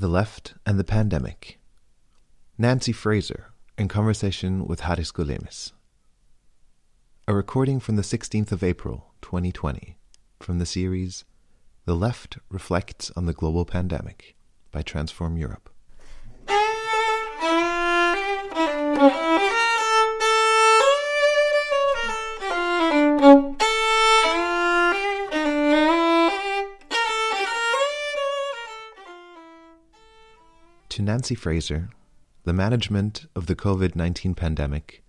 The Left and the Pandemic. Nancy Fraser in conversation with Haris Golemis. A recording from the 16th of April, 2020, from the series The Left Reflects on the Global Pandemic by Transform Europe. To Nancy Fraser, the management of the COVID 19 pandemic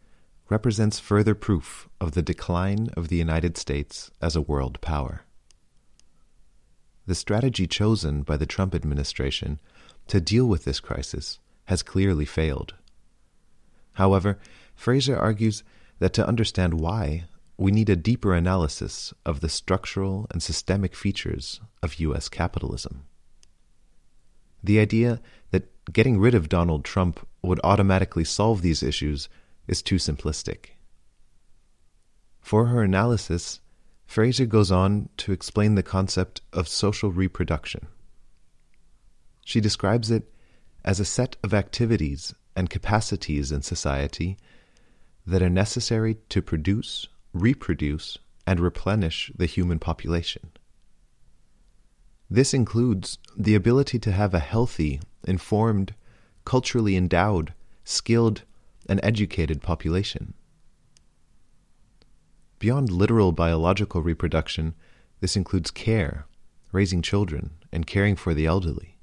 represents further proof of the decline of the United States as a world power. The strategy chosen by the Trump administration to deal with this crisis has clearly failed. However, Fraser argues that to understand why, we need a deeper analysis of the structural and systemic features of U.S. capitalism. The idea that getting rid of Donald Trump would automatically solve these issues is too simplistic. For her analysis, Fraser goes on to explain the concept of social reproduction. She describes it as a set of activities and capacities in society that are necessary to produce, reproduce, and replenish the human population. This includes the ability to have a healthy, informed, culturally endowed, skilled, and educated population. Beyond literal biological reproduction, this includes care, raising children, and caring for the elderly.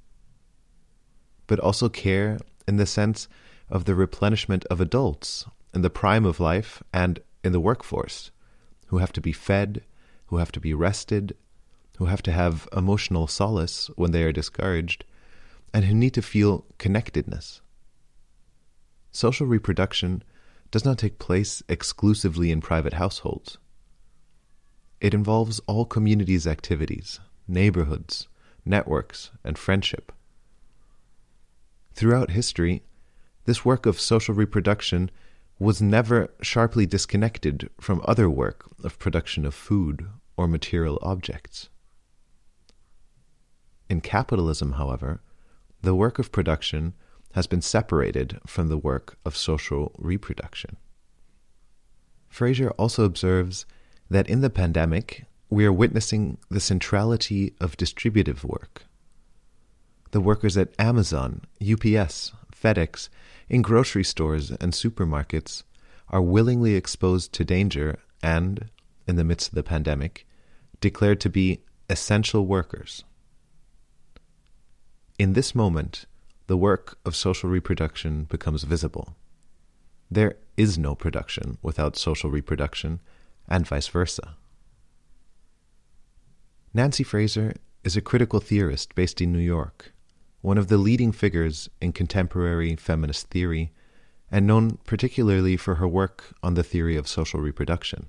But also care in the sense of the replenishment of adults in the prime of life and in the workforce, who have to be fed, who have to be rested, who have to have emotional solace when they are discouraged, and who need to feel connectedness. Social reproduction does not take place exclusively in private households. It involves all communities' activities, neighborhoods, networks, and friendship. Throughout history, this work of social reproduction was never sharply disconnected from other work of production of food or material objects. In capitalism, however, the work of production has been separated from the work of social reproduction. Fraser also observes that in the pandemic, we are witnessing the centrality of distributive work. The workers at Amazon, UPS, FedEx, in grocery stores and supermarkets are willingly exposed to danger and, in the midst of the pandemic, declared to be essential workers. In this moment, the work of social reproduction becomes visible. There is no production without social reproduction, and vice versa. Nancy Fraser is a critical theorist based in New York, one of the leading figures in contemporary feminist theory, and known particularly for her work on the theory of social reproduction.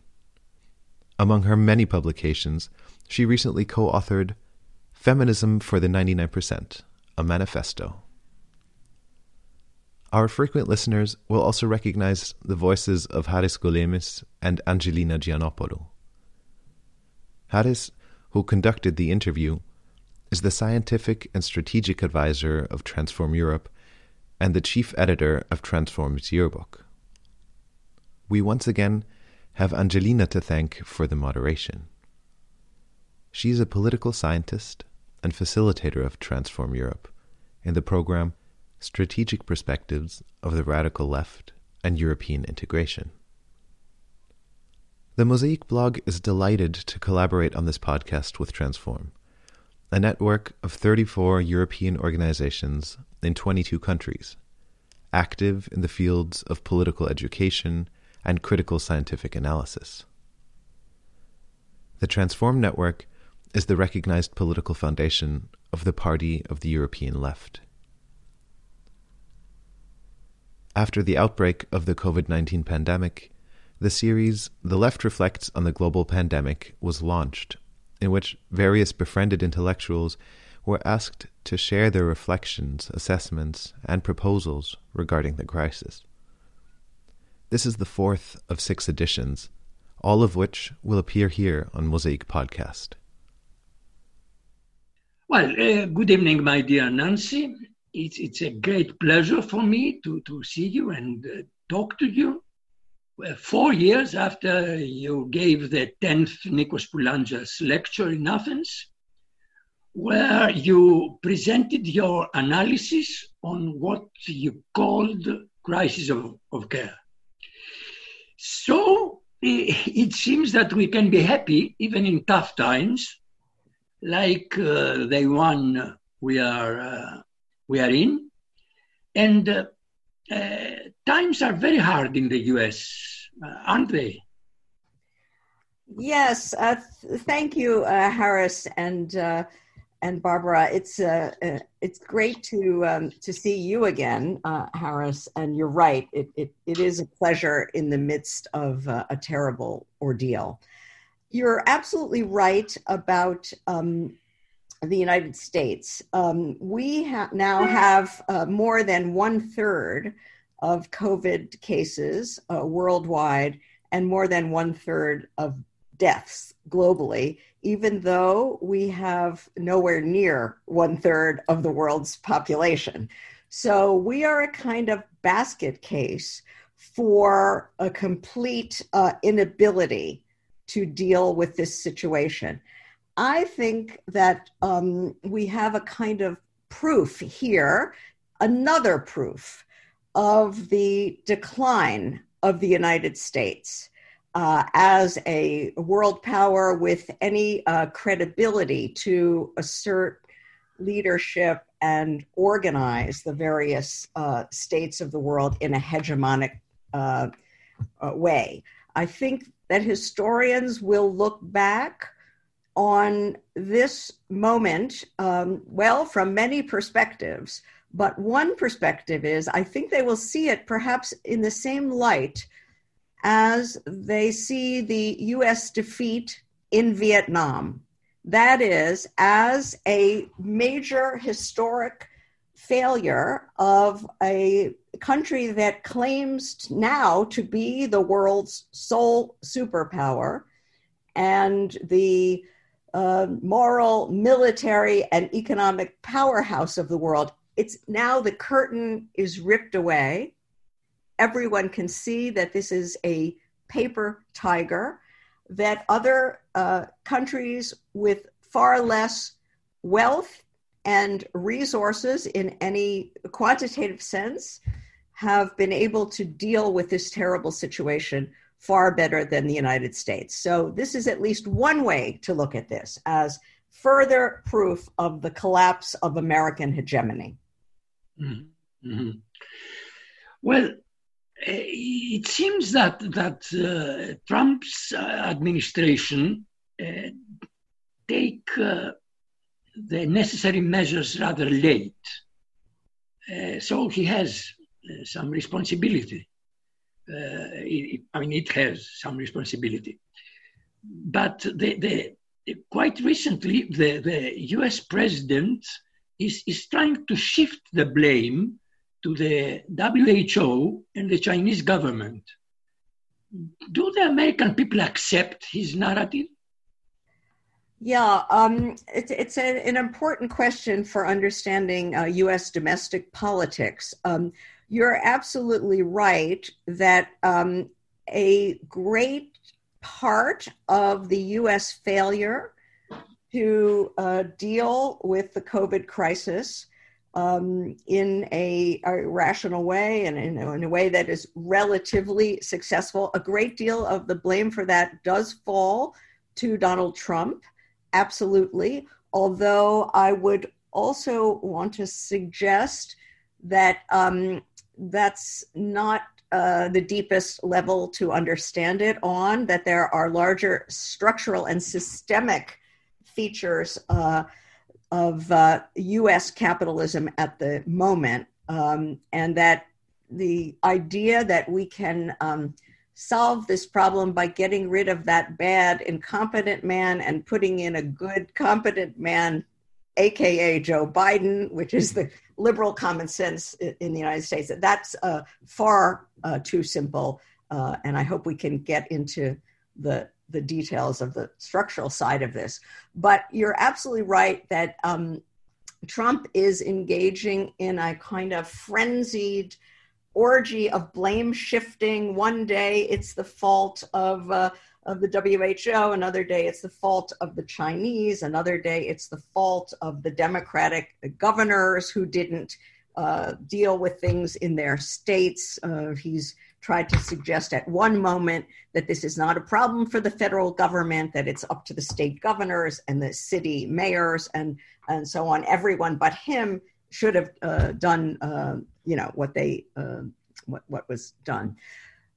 Among her many publications, she recently co authored Feminism for the 99%, a manifesto. Our frequent listeners will also recognize the voices of Haris Golemis and Angelina Giannopoulou. Haris, who conducted the interview, is the scientific and strategic advisor of Transform Europe and the chief editor of Transform's yearbook. We once again have Angelina to thank for the moderation. She is a political scientist and facilitator of Transform Europe in the program Strategic Perspectives of the Radical Left and European Integration. The Mosaic blog is delighted to collaborate on this podcast with Transform, a network of 34 European organizations in 22 countries, active in the fields of political education and critical scientific analysis. The Transform Network is the recognized political foundation of the Party of the European Left. After the outbreak of the COVID 19 pandemic, the series The Left Reflects on the Global Pandemic was launched, in which various befriended intellectuals were asked to share their reflections, assessments, and proposals regarding the crisis. This is the fourth of six editions, all of which will appear here on Mosaic Podcast. Well, uh, good evening, my dear Nancy. it's, it's a great pleasure for me to, to see you and uh, talk to you. Well, four years after you gave the 10th Nikos Poulantzas lecture in Athens, where you presented your analysis on what you called crisis of, of care. So it seems that we can be happy even in tough times, like uh, the one we are uh, we are in, and uh, uh times are very hard in the U.S., uh, aren't they? Yes, uh, th- thank you, Haris, and and Barbara, it's uh, uh, it's great to um, to see you again, uh, Haris. And you're right; it, it it is a pleasure in the midst of uh, a terrible ordeal. You're absolutely right about um, the United States. Um, we ha- now have uh, more than one third of COVID cases uh, worldwide, and more than one third of deaths globally even though we have nowhere near one third of the world's population. So we are a kind of basket case for a complete uh, inability to deal with this situation. I think that um, we have a kind of proof here, another proof of the decline of the United States uh, as a world power with any uh, credibility to assert leadership and organize the various uh, states of the world in a hegemonic uh, uh, way. I think that historians will look back on this moment, um, well, from many perspectives. But one perspective is I think they will see it perhaps in the same light as they see the US defeat in Vietnam. That is, as a major historic failure of a country that claims now to be the world's sole superpower and the uh, moral, military, and economic powerhouse of the world. It's now the curtain is ripped away everyone can see that this is a paper tiger, that other uh, countries with far less wealth and resources in any quantitative sense have been able to deal with this terrible situation far better than the United States. So, this is at least one way to look at this as further proof of the collapse of American hegemony. Mm-hmm. Mm-hmm. Well, it seems that that uh, Trump's uh, administration uh, take uh, the necessary measures rather late. Uh, so he has uh, some responsibility. It, I mean, it has some responsibility. But the, the, quite recently, the, the U.S. president is, is trying to shift the blame to the WHO and the Chinese government. Do the American people accept his narrative? Yeah, um, it's, it's a, an important question for understanding uh, US domestic politics. Um, you're absolutely right that um, a great part of the US failure to uh, deal with the COVID crisis um, in a, a, rational way and in, in, a way that is relatively successful. A great deal of the blame for that does fall to Donald Trump, absolutely. Although I would also want to suggest that um, that's not uh, the deepest level to understand it on, that there are larger structural and systemic features. Uh, of uh, US capitalism at the moment, um, and that the idea that we can um, solve this problem by getting rid of that bad, incompetent man and putting in a good, competent man, aka Joe Biden, which is the liberal common sense in the United States, that's uh, far uh, too simple. Uh, and I hope we can get into the the details of the structural side of this. But you're absolutely right that um, Trump is engaging in a kind of frenzied orgy of blame shifting. One day it's the fault of uh, of the WHO, another day it's the fault of the Chinese, another day it's the fault of the Democratic governors who didn't uh, deal with things in their states. Uh, he's tried to suggest at one moment that this is not a problem for the federal government, that it's up to the state governors and the city mayors and and so on. Everyone but him should have uh, done, uh, you know, what they uh, what what was done.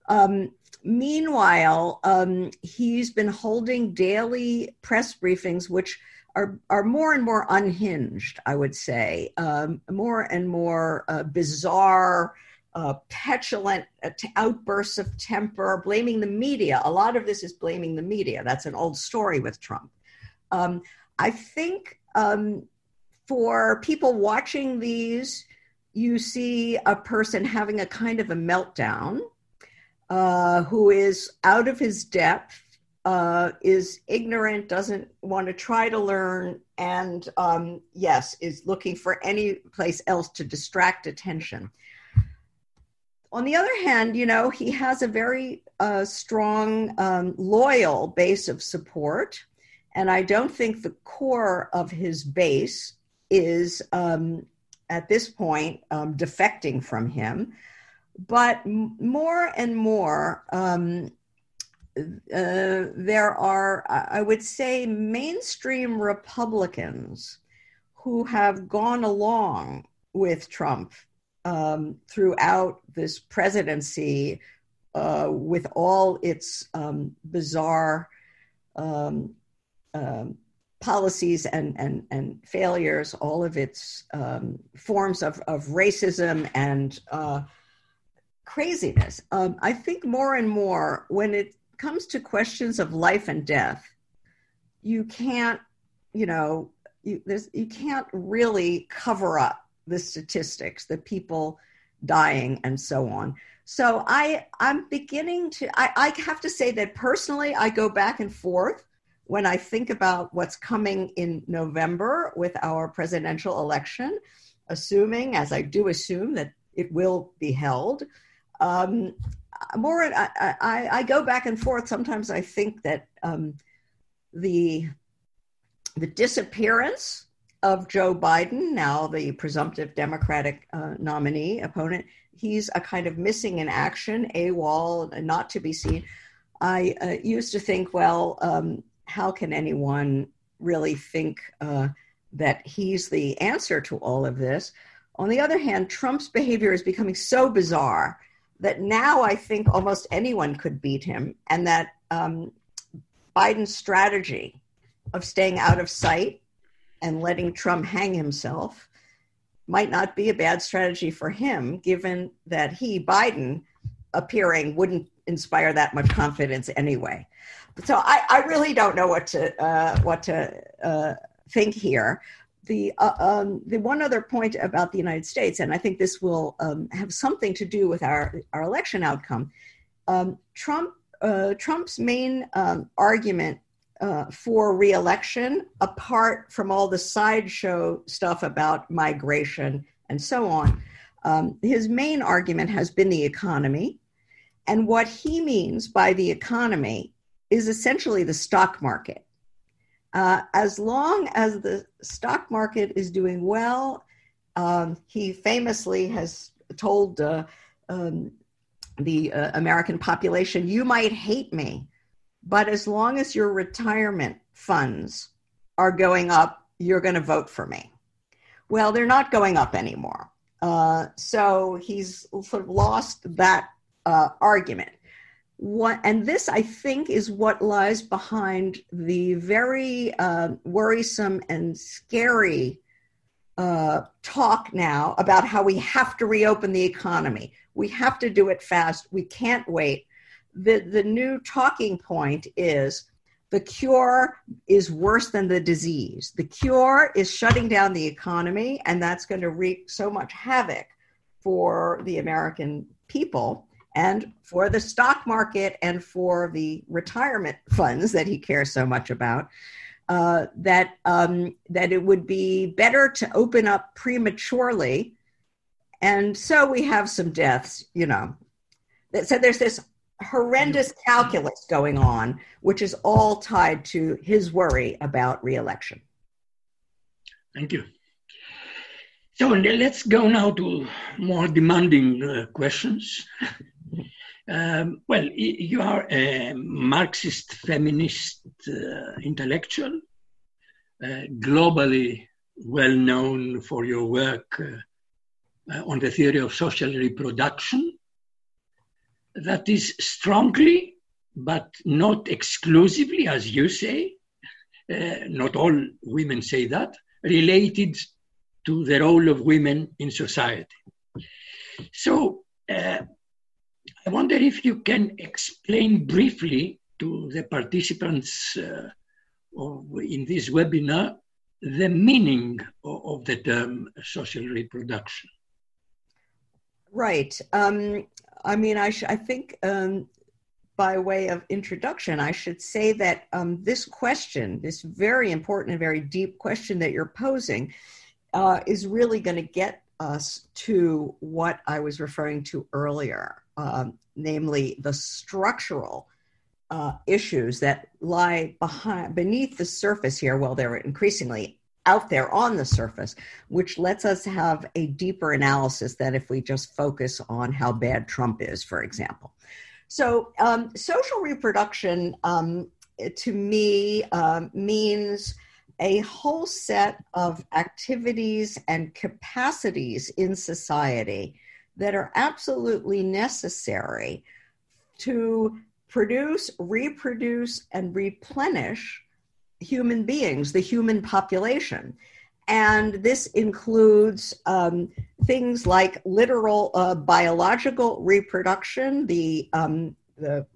Um, meanwhile, um, he's been holding daily press briefings, which are, are more and more unhinged, I would say, um, more and more uh, bizarre, uh, petulant uh, outbursts of temper, blaming the media. A lot of this is blaming the media. That's an old story with Trump. Um, I think um, for people watching these, you see a person having a kind of a meltdown uh, who is out of his depth, uh, is ignorant, doesn't want to try to learn, and um, yes, is looking for any place else to distract attention. On the other hand, you know, he has a very uh, strong, um, loyal base of support. And I don't think the core of his base is um, at this point um, defecting from him. But more and more, um, uh, there are, I would say, mainstream Republicans who have gone along with Trump um, throughout this presidency uh, with all its um, bizarre um, um policies and, and, and failures, all of its um, forms of, of racism and uh, craziness. Um, I think more and more when it comes to questions of life and death, you can't, you know, you, you can't really cover up the statistics, the people dying and so on. So I, I'm beginning to, I, I have to say that personally, I go back and forth when I think about what's coming in November with our presidential election, assuming, as I do assume, that it will be held. Um, more, I, I, I, go back and forth. Sometimes I think that um, the the disappearance of Joe Biden, now the presumptive Democratic uh, nominee opponent, he's a kind of missing in action, AWOL, not to be seen. I uh, used to think, well, um, how can anyone really think uh, that he's the answer to all of this? On the other hand, Trump's behavior is becoming so bizarre that now I think almost anyone could beat him, and that um, Biden's strategy of staying out of sight and letting Trump hang himself might not be a bad strategy for him, given that he, Biden, appearing wouldn't inspire that much confidence anyway. So I, I really don't know what to uh, what to uh, think here the uh, um, the one other point about the United States, and I think this will um, have something to do with our our election outcome. Um, Trump uh, Trump's main um, argument uh, for reelection, apart from all the sideshow stuff about migration and so on, um, his main argument has been the economy, and what he means by the economy is essentially the stock market. Uh, as long as the stock market is doing well, um, he famously has told uh, um, the uh, American population, You might hate me, but as long as your retirement funds are going up, you're going to vote for me. Well, they're not going up anymore. Uh, so he's sort of lost that uh, argument what and this i think is what lies behind the very uh, worrisome and scary uh, talk now about how we have to reopen the economy. We have to do it fast. We can't wait. The the new talking point is the cure is worse than the disease. The cure is shutting down the economy and that's going to wreak so much havoc for the american people and for the stock market and for the retirement funds that he cares so much about. uh, that um, that it would be better to open up prematurely, and so we have some deaths. You know, so there's this horrendous calculus going on, which is all tied to his worry about reelection. Thank you. So let's go now to more demanding uh, questions. um, well, you are a Marxist feminist uh, intellectual, uh, globally well known for your work uh, uh, on the theory of social reproduction that is strongly, but not exclusively, as you say, uh, not all women say that, related to the role of women in society. So, uh, I wonder if you can explain briefly to the participants uh, of, in this webinar the meaning of, of the term social reproduction. Right. Um, I mean, I, I think um, by way of introduction, I should say that um, this question, this very important and very deep question that you're posing, uh, is really going to get us to what I was referring to earlier, um, namely the structural uh, issues that lie behind beneath the surface here. Well, they're increasingly out there on the surface, which lets us have a deeper analysis than if we just focus on how bad Trump is, for example. So, um, social reproduction um, to me um, means a whole set of activities and capacities in society that are absolutely necessary to produce, reproduce, and replenish human beings, the human population. And this includes um, things like literal uh, biological reproduction, the, um, the,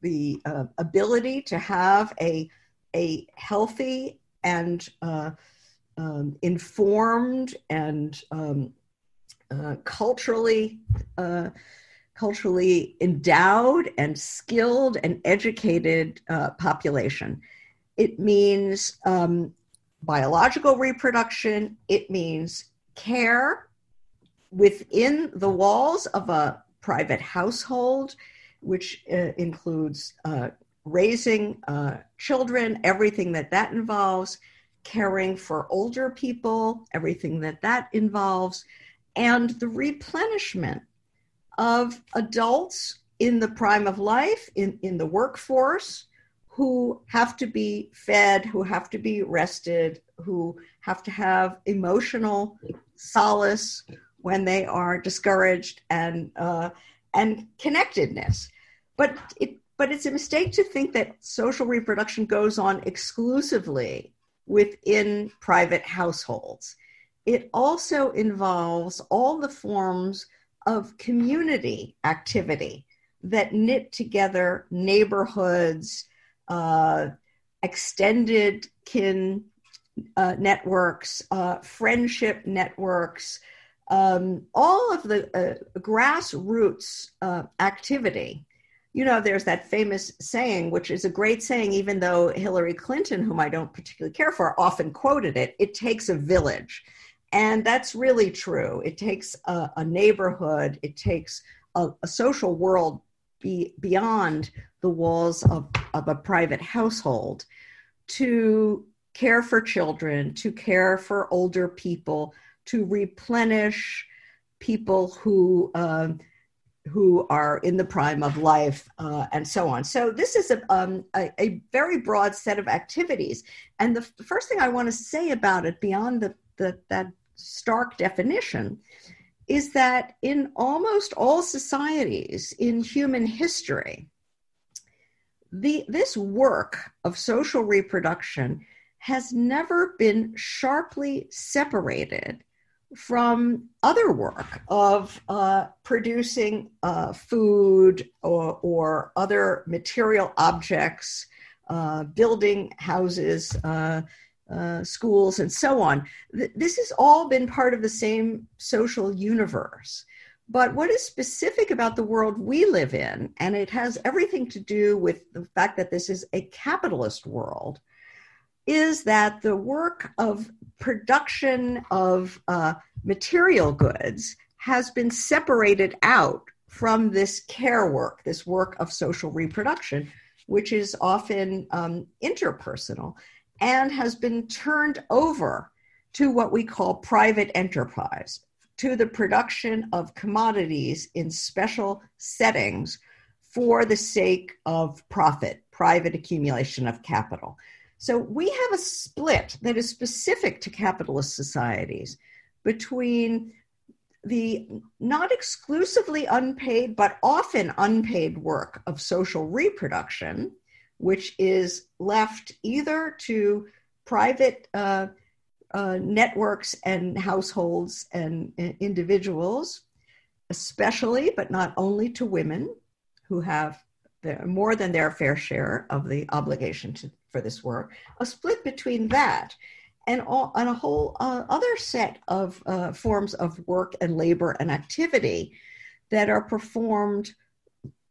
the uh, ability to have a, a healthy and uh, um, informed and um, uh, culturally uh, culturally endowed and skilled and educated uh, population. It means um, biological reproduction. It means care within the walls of a private household, which uh, includes uh, raising children, everything that that involves, caring for older people, everything that that involves, and the replenishment of adults in the prime of life, in, in the workforce, who have to be fed, who have to be rested, who have to have emotional solace when they are discouraged and uh, and connectedness. But it but it's a mistake to think that social reproduction goes on exclusively within private households. It also involves all the forms of community activity that knit together neighborhoods, uh, extended kin uh, networks, uh, friendship networks, um, all of the uh, grassroots uh, activity. You know, there's that famous saying, which is a great saying, even though Hillary Clinton, whom I don't particularly care for, often quoted it it takes a village. And that's really true. It takes a, a neighborhood, it takes a, a social world be beyond the walls of, of a private household to care for children, to care for older people, to replenish people who uh, who are in the prime of life, uh, and so on. So this is a, um, a, a very broad set of activities. And the, the first thing I want to say about it, beyond the, the that stark definition, is that in almost all societies in human history, the, this work of social reproduction has never been sharply separated from other work of uh, producing uh, food or, or, other material objects, uh, building houses, uh, schools, and so on. This has all been part of the same social universe. But what is specific about the world we live in, and it has everything to do with the fact that this is a capitalist world, is that the work of production of uh, material goods has been separated out from this care work, this work of social reproduction, which is often um, interpersonal, and has been turned over to what we call private enterprise, to the production of commodities in special settings for the sake of profit, private accumulation of capital. So we have a split that is specific to capitalist societies between the not exclusively unpaid, but often unpaid work of social reproduction, which is left either to private uh, uh, networks and households and uh, individuals, especially, but not only to women who have more than their fair share of the obligation to, for this work, a split between that and, all, and a whole uh, other set of uh, forms of work and labor and activity that are performed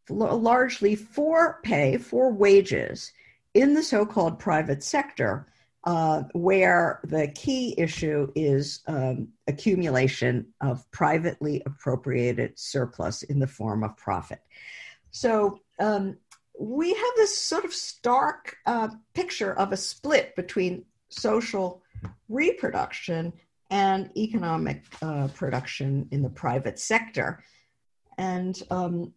largely for pay, for wages in the so called private sector, uh, where the key issue is um, accumulation of privately appropriated surplus in the form of profit. So um, we have this sort of stark uh, picture of a split between social reproduction and economic uh, production in the private sector. And um,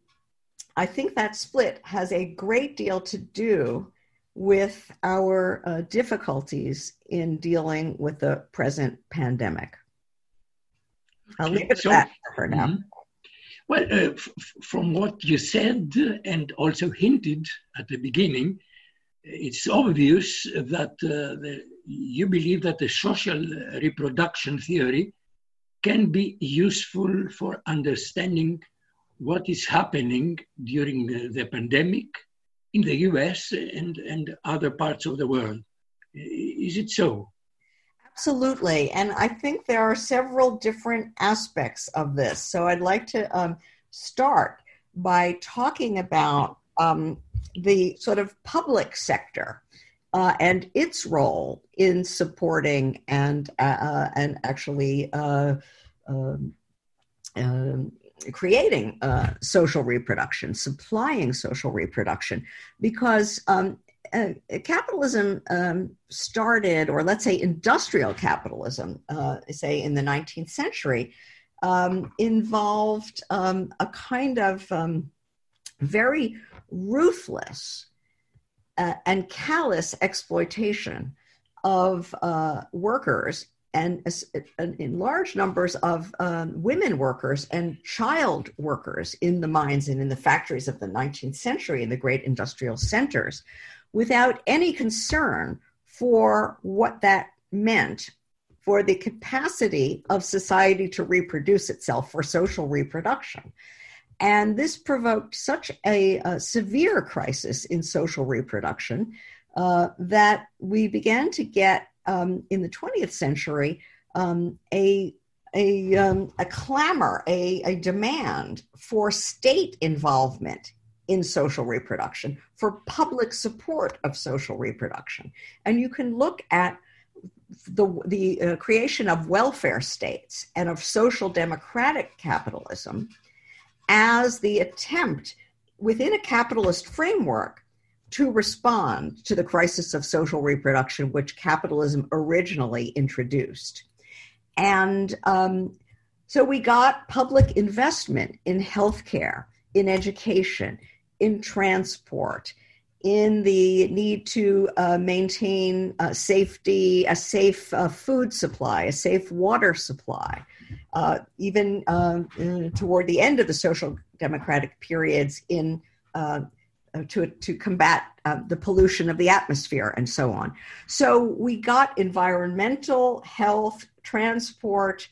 I think that split has a great deal to do with our uh, difficulties in dealing with the present pandemic. I'll leave it at so, that for now. Mm-hmm. Well, uh, f- from what you said and also hinted at the beginning, it's obvious that uh, the, you believe that the social reproduction theory can be useful for understanding what is happening during the pandemic in the US and, and other parts of the world. Is it so? Absolutely. And I think there are several different aspects of this. So I'd like to um, start by talking about um, the sort of public sector uh, and its role in supporting and uh, and actually uh, um, um, creating uh, social reproduction, supplying social reproduction, because um, uh, capitalism um, started, or let's say industrial capitalism, uh, say in the 19th century, um, involved um, a kind of um, very ruthless uh, and callous exploitation of uh, workers and in large numbers of um, women workers and child workers in the mines and in the factories of the 19th century in the great industrial centers without any concern for what that meant for the capacity of society to reproduce itself for social reproduction. And this provoked such a, a severe crisis in social reproduction uh, that we began to get um, in the 20th century um, a a, um, a clamor, a, a demand for state involvement in social reproduction, for public support of social reproduction. And you can look at the, the uh, creation of welfare states and of social democratic capitalism as the attempt within a capitalist framework to respond to the crisis of social reproduction, which capitalism originally introduced. And um, so we got public investment in healthcare, in education, in transport, in the need to uh, maintain uh, safety, a safe uh, food supply, a safe water supply. Uh, even uh, toward the end of the social democratic periods, in uh, Uh, to to combat uh, the pollution of the atmosphere and so on. So we got environmental, health, transport,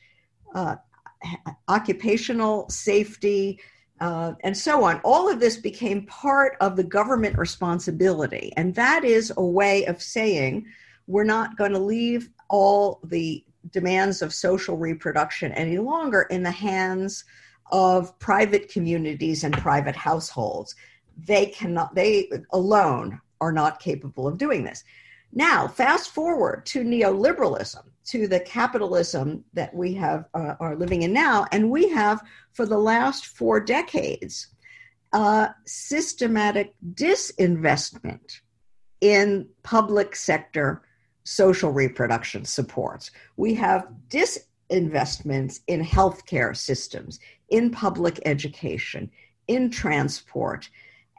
uh, occupational safety uh, and so on. All of this became part of the government responsibility. And that is a way of saying we're not going to leave all the demands of social reproduction any longer in the hands of private communities and private households. They cannot, they alone are not capable of doing this. Now, fast forward to neoliberalism, to the capitalism that we have uh, are living in now, and we have for the last four decades systematic disinvestment in public sector social reproduction supports. We have disinvestments in healthcare systems, in public education, in transport,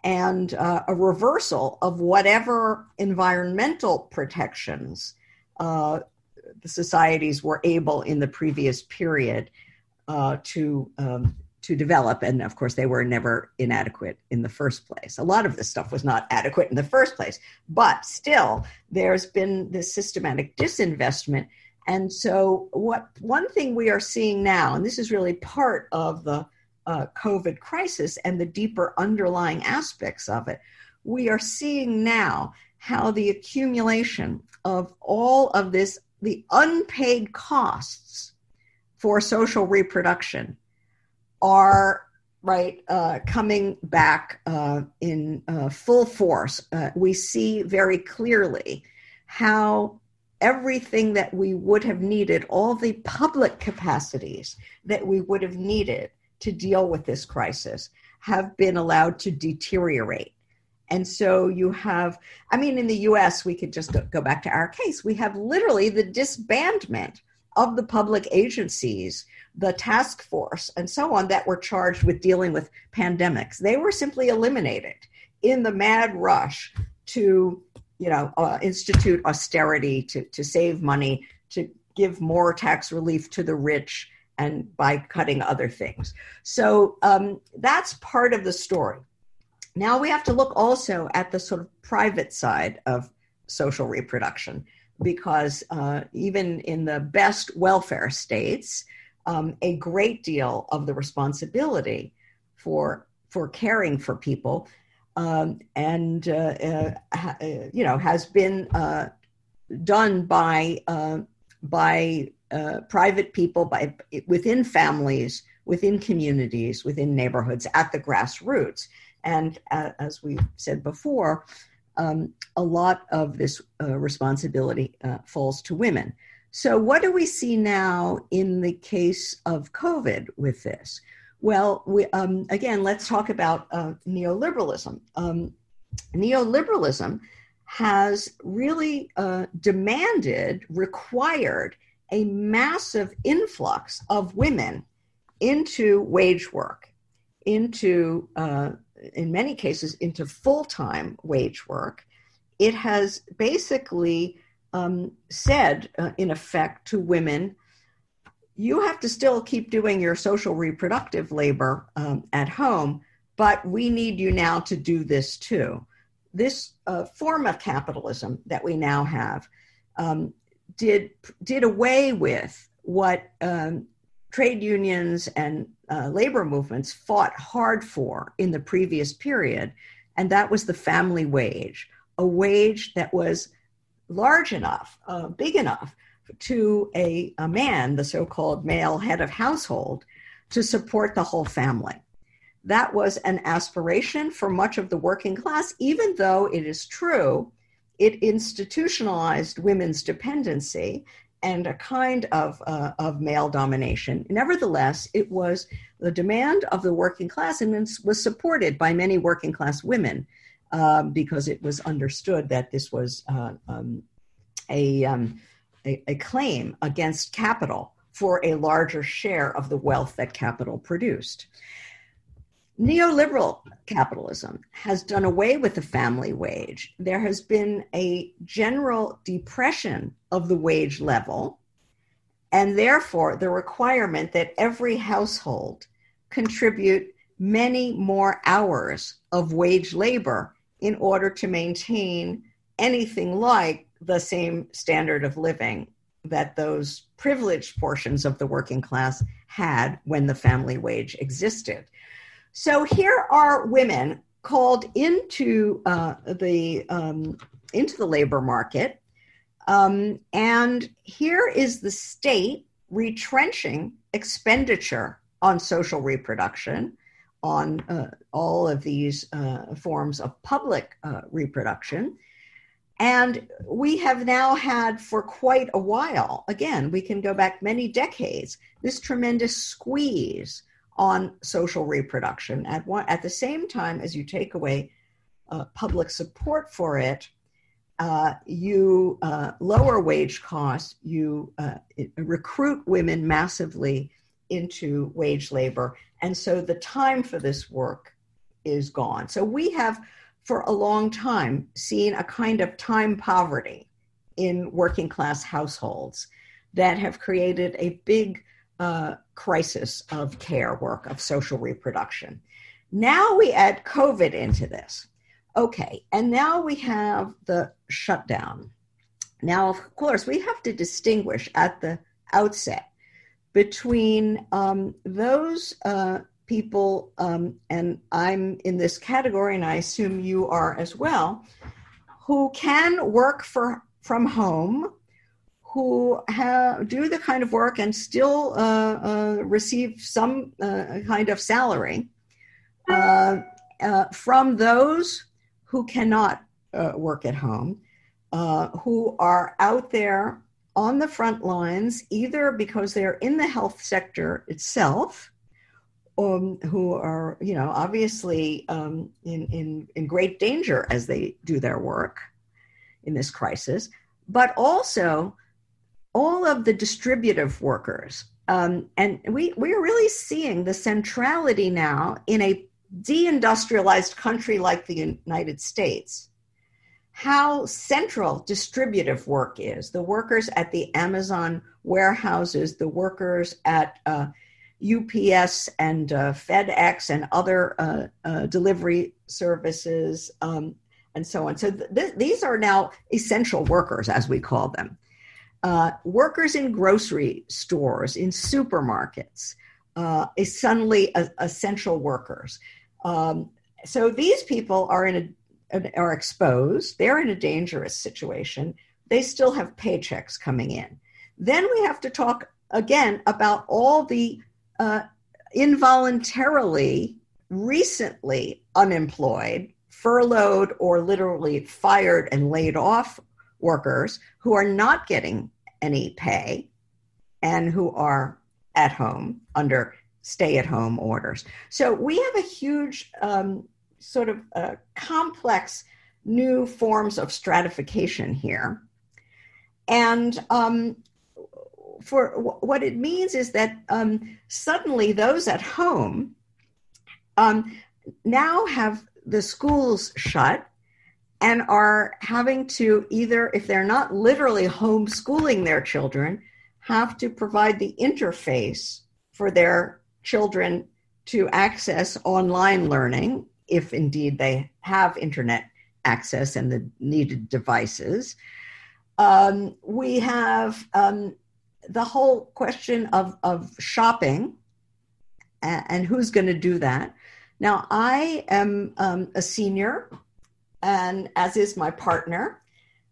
and uh, a reversal of whatever environmental protections uh, the societies were able in the previous period uh, to um, to develop. And of course, they were never inadequate in the first place. A lot of this stuff was not adequate in the first place, but still, there's been this systematic disinvestment. And so, what one thing we are seeing now, and this is really part of the uh, COVID crisis and the deeper underlying aspects of it, we are seeing now how the accumulation of all of this, the unpaid costs for social reproduction are right uh, coming back uh, in uh, full force. Uh, we see very clearly how everything that we would have needed, all the public capacities that we would have needed to deal with this crisis, have been allowed to deteriorate. And so you have, I mean, in the US, we could just go back to our case. We have literally the disbandment of the public agencies, the task force, and so on that were charged with dealing with pandemics. They were simply eliminated in the mad rush to, you know, uh, institute austerity, to, to save money, to give more tax relief to the rich, and by cutting other things. So um, that's part of the story. Now we have to look also at the sort of private side of social reproduction because uh, even in the best welfare states, um, a great deal of the responsibility for for caring for people um, and uh, uh, uh you know has been uh, done by uh, private people by within families within communities within neighborhoods at the grassroots and as we said before um, a lot of this uh, responsibility uh, falls to women. So, what do we see now in the case of COVID with this? Well, we, um, again, let's talk about uh, neoliberalism. Um, neoliberalism has really uh, demanded, required a massive influx of women into wage work, into uh, in many cases into full time wage work. It has basically um, said, uh, in effect, to women, you have to still keep doing your social reproductive labor um, at home, but we need you now to do this too. This uh, form of capitalism that we now have um, did did away with what um, trade unions and uh, labor movements fought hard for in the previous period, and that was the family wage, a wage that was large enough, uh, big enough to a, a man, the so called male head of household, to support the whole family. That was an aspiration for much of the working class, even though it is true it institutionalized women's dependency and a kind of, uh, of male domination. Nevertheless, it was the demand of the working class and was supported by many working class women um, because it was understood that this was uh, um, a, um, a, a claim against capital for a larger share of the wealth that capital produced. Neoliberal capitalism has done away with the family wage. There has been a general depression of the wage level, and therefore the requirement that every household contribute many more hours of wage labor in order to maintain anything like the same standard of living that those privileged portions of the working class had when the family wage existed. So here are women called into uh, the um, into the labor market, um, and here is the state retrenching expenditure on social reproduction, on uh, all of these uh, forms of public uh, reproduction, And we have now had for quite a while, again, we can go back many decades, this tremendous squeeze on social reproduction. At, one, at the same time as you take away uh, public support for it, uh, you uh, lower wage costs, you uh, recruit women massively into wage labor. And so the time for this work is gone. So we have, for a long time, seen a kind of time poverty in working class households that have created a big uh, crisis of care work, of social reproduction. Now we add COVID into this. Okay, and now we have the shutdown. Now, of course, we have to distinguish at the outset between um, those uh, people, um, and I'm in this category, and I assume you are as well, who can work for from home, who have, do the kind of work and still uh, uh, receive some uh, kind of salary uh, uh, from those who cannot work at home, who are out there on the front lines, either because they're in the health sector itself, um, who are, you know, obviously um, in, in, in great danger as they do their work in this crisis, but also all of the distributive workers. Um, and we, we're really seeing the centrality now in a deindustrialized country like the United States how central distributive work is. The workers at the Amazon warehouses, the workers at uh, UPS and uh, FedEx and other uh, uh, delivery services, um, and so on. So th- these are now essential workers, as we call them. Uh, workers in grocery stores, in supermarkets, uh, is suddenly a- essential workers. Um, so these people are in a are exposed, they're in a dangerous situation, they still have paychecks coming in. Then we have to talk again about all the uh, involuntarily, recently unemployed, furloughed, or literally fired and laid off workers who are not getting any pay and who are at home under stay at home orders. So we have a huge um, sort of uh, complex new forms of stratification here. And um, for w- what it means is that um, suddenly those at home um, now have the schools shut and are having to either, if they're not literally homeschooling their children, have to provide the interface for their children to access online learning if indeed they have internet access and the needed devices. Um, we have um, the whole question of, of shopping and, and who's going to do that. Now, I am um, a senior, and as is my partner.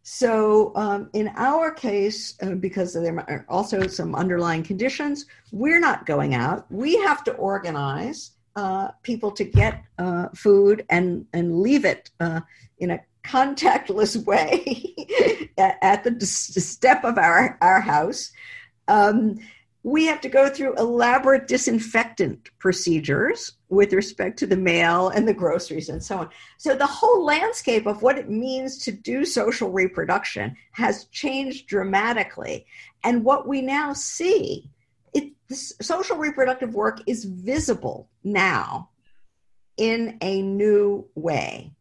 So, um, in our case, uh, because there are also some underlying conditions, we're not going out. We have to organize uh, people to get uh, food and and leave it uh, in a contactless way at the step of our our house. Um, we have to go through elaborate disinfectant procedures with respect to the mail and the groceries and so on. So the whole landscape of what it means to do social reproduction has changed dramatically. And what we now see it this social reproductive work is visible now in a new way.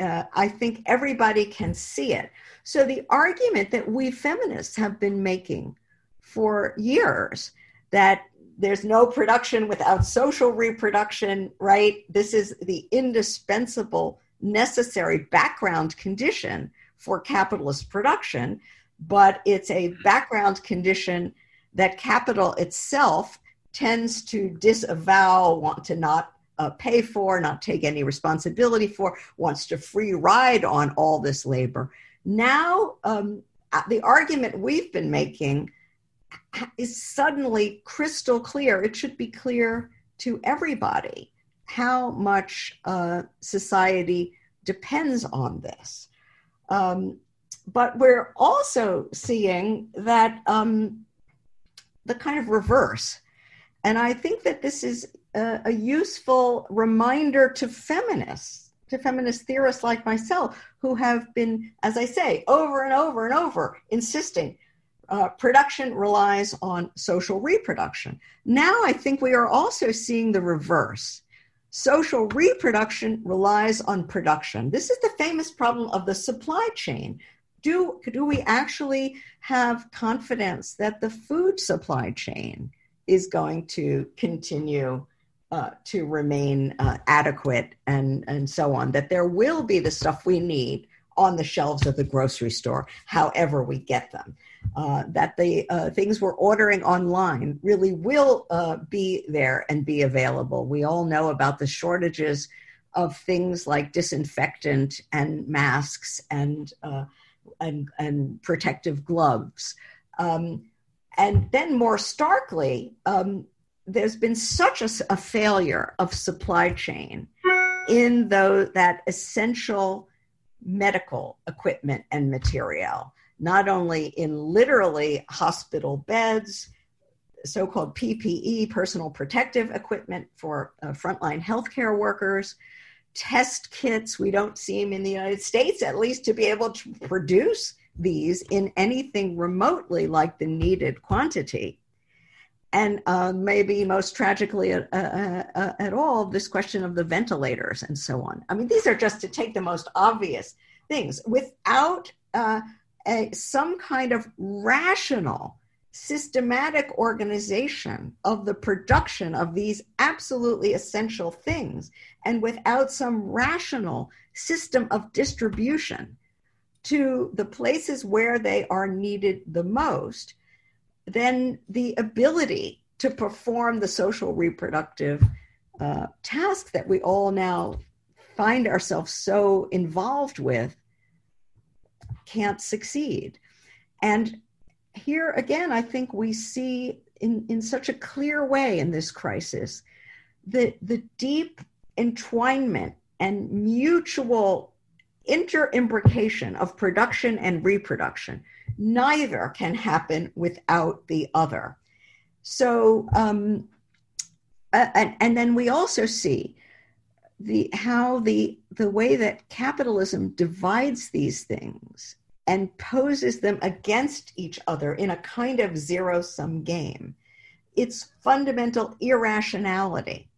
Uh, I think everybody can see it. So the argument that we feminists have been making for years that there's no production without social reproduction, right? This is the indispensable, necessary background condition for capitalist production, but it's a background condition that capital itself tends to disavow, want to not uh, pay for, not take any responsibility for, wants to free ride on all this labor. Now, um, uh, the argument we've been making is suddenly crystal clear. It should be clear to everybody how much uh, society depends on this. Um, but we're also seeing that um, the kind of reverse. And I think that this is a, a useful reminder to feminists, to feminist theorists like myself, who have been, as I say, over and over and over insisting uh, production relies on social reproduction. Now I think we are also seeing the reverse. Social reproduction relies on production. This is the famous problem of the supply chain. Do, do we actually have confidence that the food supply chain is going to continue uh, to remain uh, adequate and, and so on, that there will be the stuff we need on the shelves of the grocery store, however we get them. Uh, that the uh, things we're ordering online really will uh, be there and be available. We all know about the shortages of things like disinfectant and masks and uh, and, and protective gloves. Um, and then more starkly, um, there's been such a, a, failure of supply chain in though that essential medical equipment and material, not only in literally hospital beds, so-called PPE, personal protective equipment for uh, frontline healthcare workers, test kits. We don't see them in the United States, at least, to be able to produce these in anything remotely like the needed quantity. And uh, maybe most tragically uh, uh, uh, at all, this question of the ventilators and so on. I mean, these are just to take the most obvious things without uh, a, some kind of rational, systematic organization of the production of these absolutely essential things, and without some rational system of distribution to the places where they are needed the most, then the ability to perform the social reproductive uh, task that we all now find ourselves so involved with can't succeed. And here again, I think we see in, in such a clear way in this crisis the, the deep entwinement and mutual interimbrication of production and reproduction. Neither can happen without the other. So, um, and, and then we also see the how the the way that capitalism divides these things and poses them against each other in a kind of zero sum game its fundamental irrationality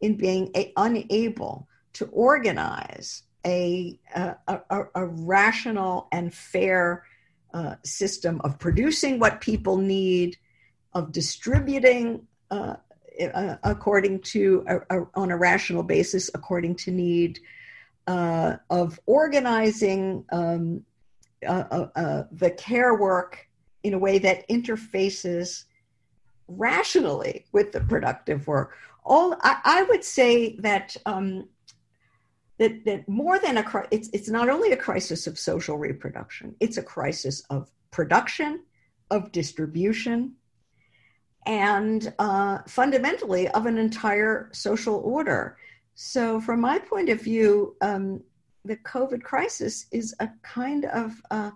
in being a, unable to organize a, a, a, a rational and fair uh, system of producing what people need, of distributing uh, uh, according to on a rational basis, according to need, uh, of organizing um, uh, uh, the care work in a way that interfaces rationally with the productive work. All I, I would say that um, that that more than a it's it's not only a crisis of social reproduction it's a crisis of production of distribution and uh, fundamentally of an entire social order. So from my point of view um, the covid crisis is a kind of a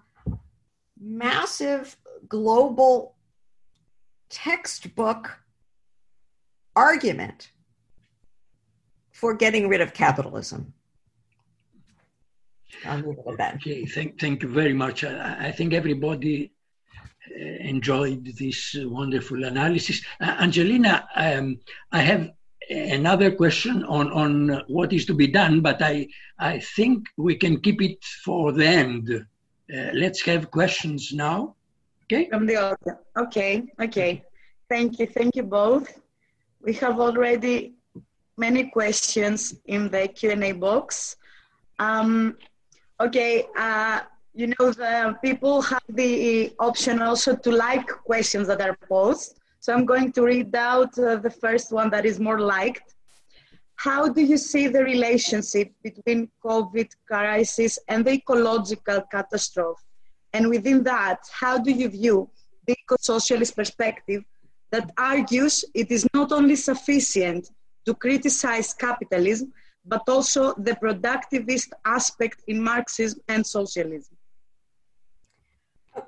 massive global textbook argument for getting rid of capitalism Okay, thank, thank you very much. I, I think everybody uh, enjoyed this wonderful analysis. Uh, Angelina, um, I have another question on, on what is to be done, but I, I think we can keep it for the end. Uh, let's have questions now. Okay? From the audience. Okay, okay. Thank you. Thank you both. We have already many questions in the Q&A box. Um, Okay, uh, you know, the people have the option also to like questions that are posed. So I'm going to read out uh, the first one that is more liked. How do you see the relationship between COVID crisis and the ecological catastrophe? And within that, how do you view the eco-socialist perspective that argues it is not only sufficient to criticize capitalism, but also the productivist aspect in Marxism and socialism.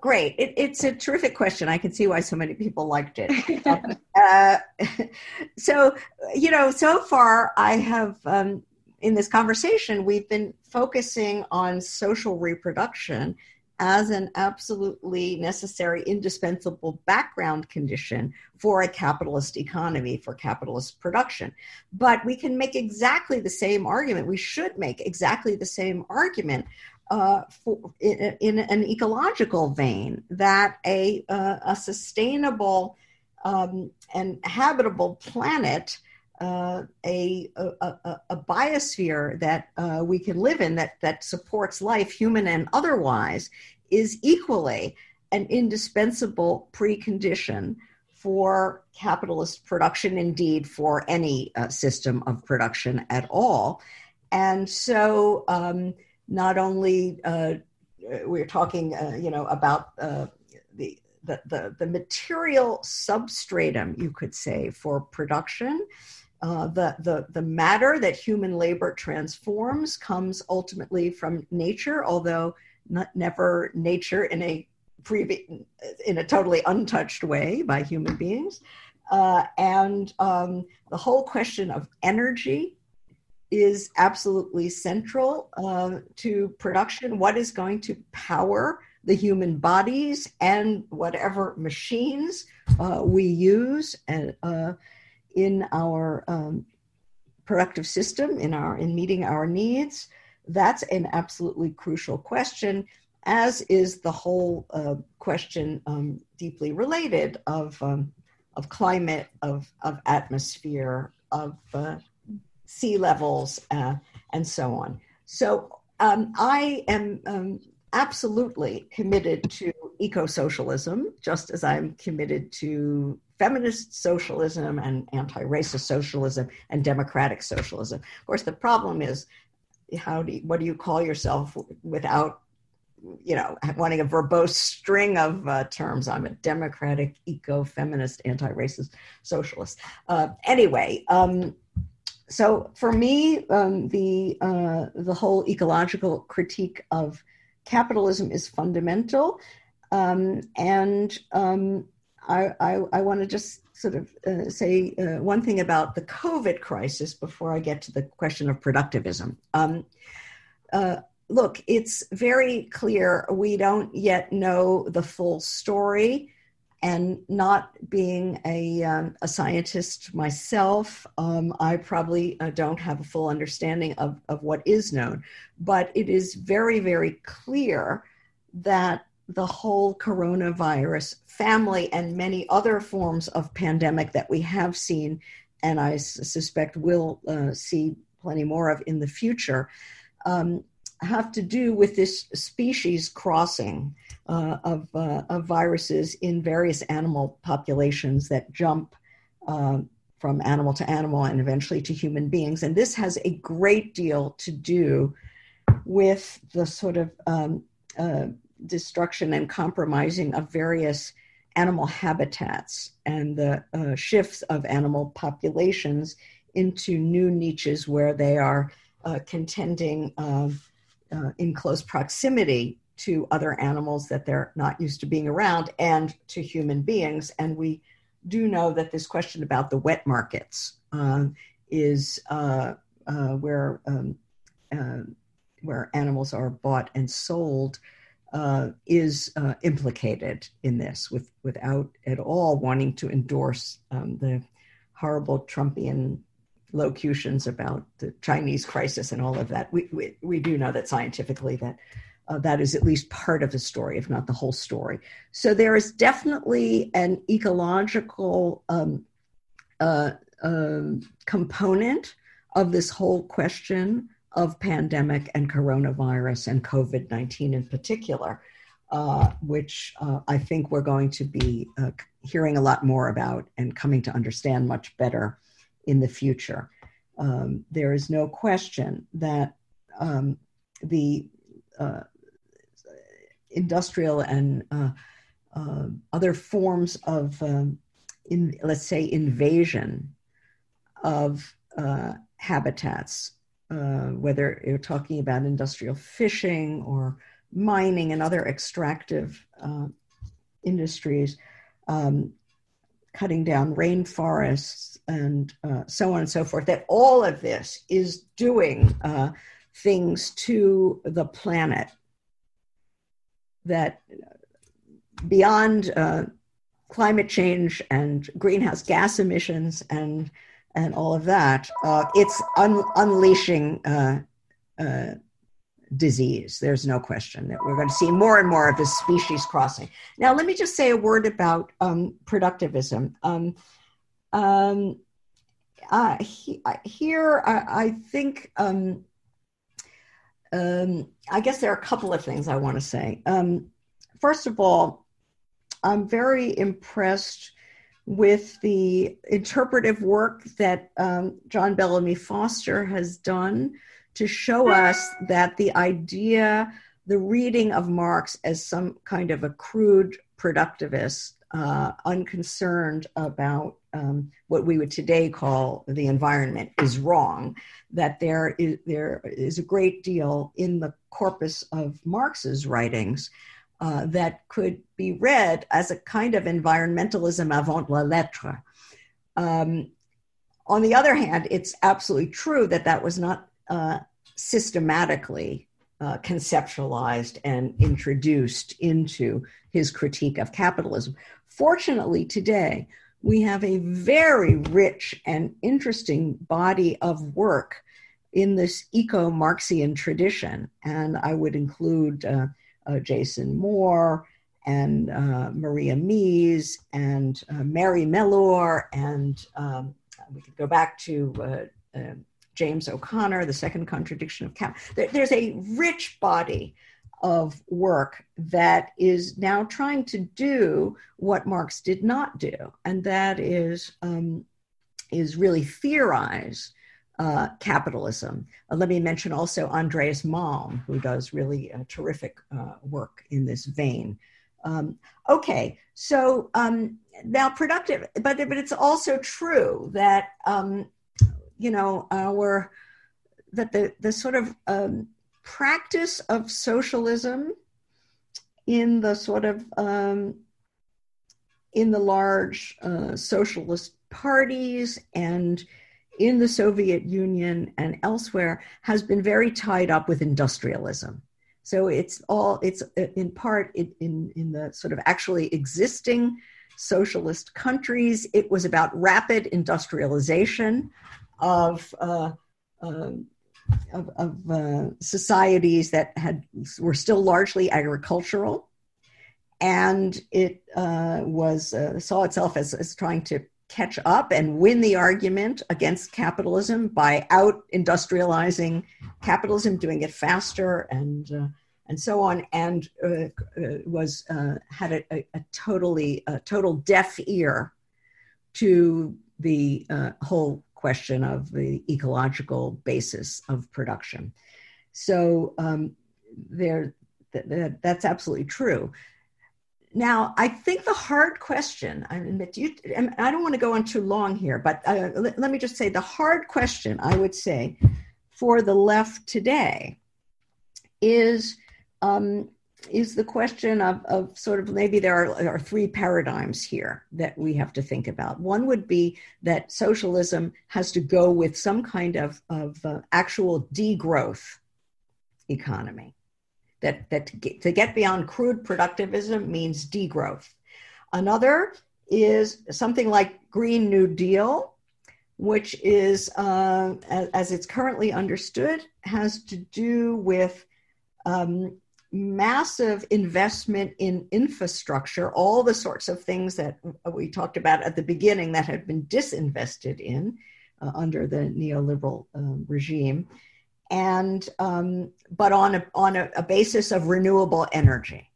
great. It, it's a terrific question. I can see why so many people liked it. uh, so, you know, so far I have, um, in this conversation, we've been focusing on social reproduction as an absolutely necessary, indispensable background condition for a capitalist economy, for capitalist production. But we can make exactly the same argument. We should make exactly the same argument uh, for, in, in, an ecological vein that a, uh, a sustainable um, and habitable planet, uh, a, a, a, biosphere that uh, we can live in that, that supports life, human and otherwise, is equally an indispensable precondition for capitalist production, indeed, for any uh, system of production at all. And so, um, not only uh, we're talking, uh, you know, about uh, the, the, the, the, material substratum, you could say, for production. Uh, the, the, the matter that human labor transforms comes ultimately from nature, although not never nature in a previous in a totally untouched way by human beings. Uh, and um, the whole question of energy is absolutely central uh, to production. What is going to power the human bodies and whatever machines uh, we use and, uh, in our um, productive system, in our in meeting our needs? That's an absolutely crucial question, as is the whole uh, question um, deeply related of um, of climate, of of atmosphere, of uh, sea levels, uh, and so on. So um, I am um, absolutely committed to eco socialism, just as I'm committed to feminist socialism and anti racist socialism and democratic socialism. Of course, the problem is how do you, what do you call yourself without you know wanting a verbose string of uh, terms? I'm a democratic eco-feminist anti-racist socialist. Uh, anyway um, so for me, um, the uh, the whole ecological critique of capitalism is fundamental, um, and um, I, I, I want to just sort of uh, say uh, one thing about the COVID crisis before I get to the question of productivism. Um, uh, look, it's very clear we don't yet know the full story and not being a, um, a scientist myself, um, I probably uh, don't have a full understanding of, of what is known. But it is very, very clear that the whole coronavirus family and many other forms of pandemic that we have seen, and I suspect will uh, see plenty more of in the future, um, have to do with this species crossing uh, of, uh, of viruses in various animal populations that jump uh, from animal to animal and eventually to human beings. And this has a great deal to do with the sort of um, uh, destruction and compromising of various animal habitats and the uh, shifts of animal populations into new niches where they are uh, contending um, in close proximity to other animals that they're not used to being around and to human beings. And we do know that this question about the wet markets um, is uh, uh, where um, uh, where animals are bought and sold uh, is uh, implicated in this, with without at all wanting to endorse um, the horrible Trumpian locutions about the Chinese crisis and all of that. We, we, we do know that scientifically that uh, that is at least part of the story, if not the whole story. So there is definitely an ecological um, uh, um, component of this whole question of pandemic and coronavirus and COVID 19 in particular, uh, which uh, I think we're going to be uh, hearing a lot more about and coming to understand much better in the future. Um, there is no question that um, the uh, industrial and uh, uh, other forms of, um, in, let's say, invasion of habitats, uh, whether you're talking about industrial fishing or mining and other extractive uh, industries, um, cutting down rainforests, and uh, so on and so forth, that all of this is doing uh, things to the planet that beyond uh, climate change and greenhouse gas emissions and and all of that, uh, it's un- unleashing uh, uh, disease. There's no question that we're going to see more and more of this species crossing. Now, let me just say a word about um, productivism. Um, um, uh, he, here, I, I think, um, um, I guess there are a couple of things I want to say. Um, first of all, I'm very impressed with the interpretive work that um, John Bellamy Foster has done to show us that the idea, the reading of Marx as some kind of a crude productivist, uh, unconcerned about um, what we would today call the environment, is wrong. That there is, there is a great deal in the corpus of Marx's writings uh, that could be read as a kind of environmentalism avant la lettre. Um, on the other hand, it's absolutely true that that was not uh, systematically uh, conceptualized and introduced into his critique of capitalism. Fortunately, today, we have a very rich and interesting body of work in this eco Marxian tradition. And I would include uh, uh, Jason Moore and uh, Maria Mies and uh, Mary Mellor, and um, we could go back to uh, uh, James O'Connor, The Second Contradiction of Cap. There's a rich body of work that is now trying to do what Marx did not do, and that is um, is really theorize uh, capitalism. Uh, let me mention also Andreas Malm, who does really uh, terrific uh, work in this vein. Um, okay, so um, now productive, but but it's also true that um, you know our that the the sort of um, practice of socialism in the sort of um, in the large uh, socialist parties and in the Soviet Union and elsewhere has been very tied up with industrialism. So it's all it's uh, in part in, in, in the sort of actually existing socialist countries. It was about rapid industrialization of uh, uh, of, of uh, societies that had were still largely agricultural, and it uh, was uh, saw itself as, as trying to catch up and win the argument against capitalism by out industrializing capitalism, doing it faster and uh, and so on, and uh, uh, was uh, had a, a, totally a total deaf ear to the uh, whole question of the ecological basis of production. So um, there, th- th- that's absolutely true. Now, I think the hard question, I admit you, I don't want to go on too long here, but uh, let, let, me just say the hard question, I would say, for the left today is um, is the question of, of sort of maybe there are, are three paradigms here that we have to think about. One would be that socialism has to go with some kind of, of uh, actual degrowth economy that, that to get, beyond crude productivism means degrowth. Another is something like Green New Deal, which is, uh, as, as, it's currently understood, has to do with um, massive investment in infrastructure, all the sorts of things that we talked about at the beginning that had been disinvested in uh, under the neoliberal um, regime and um, but on a on a, a, basis of renewable energy.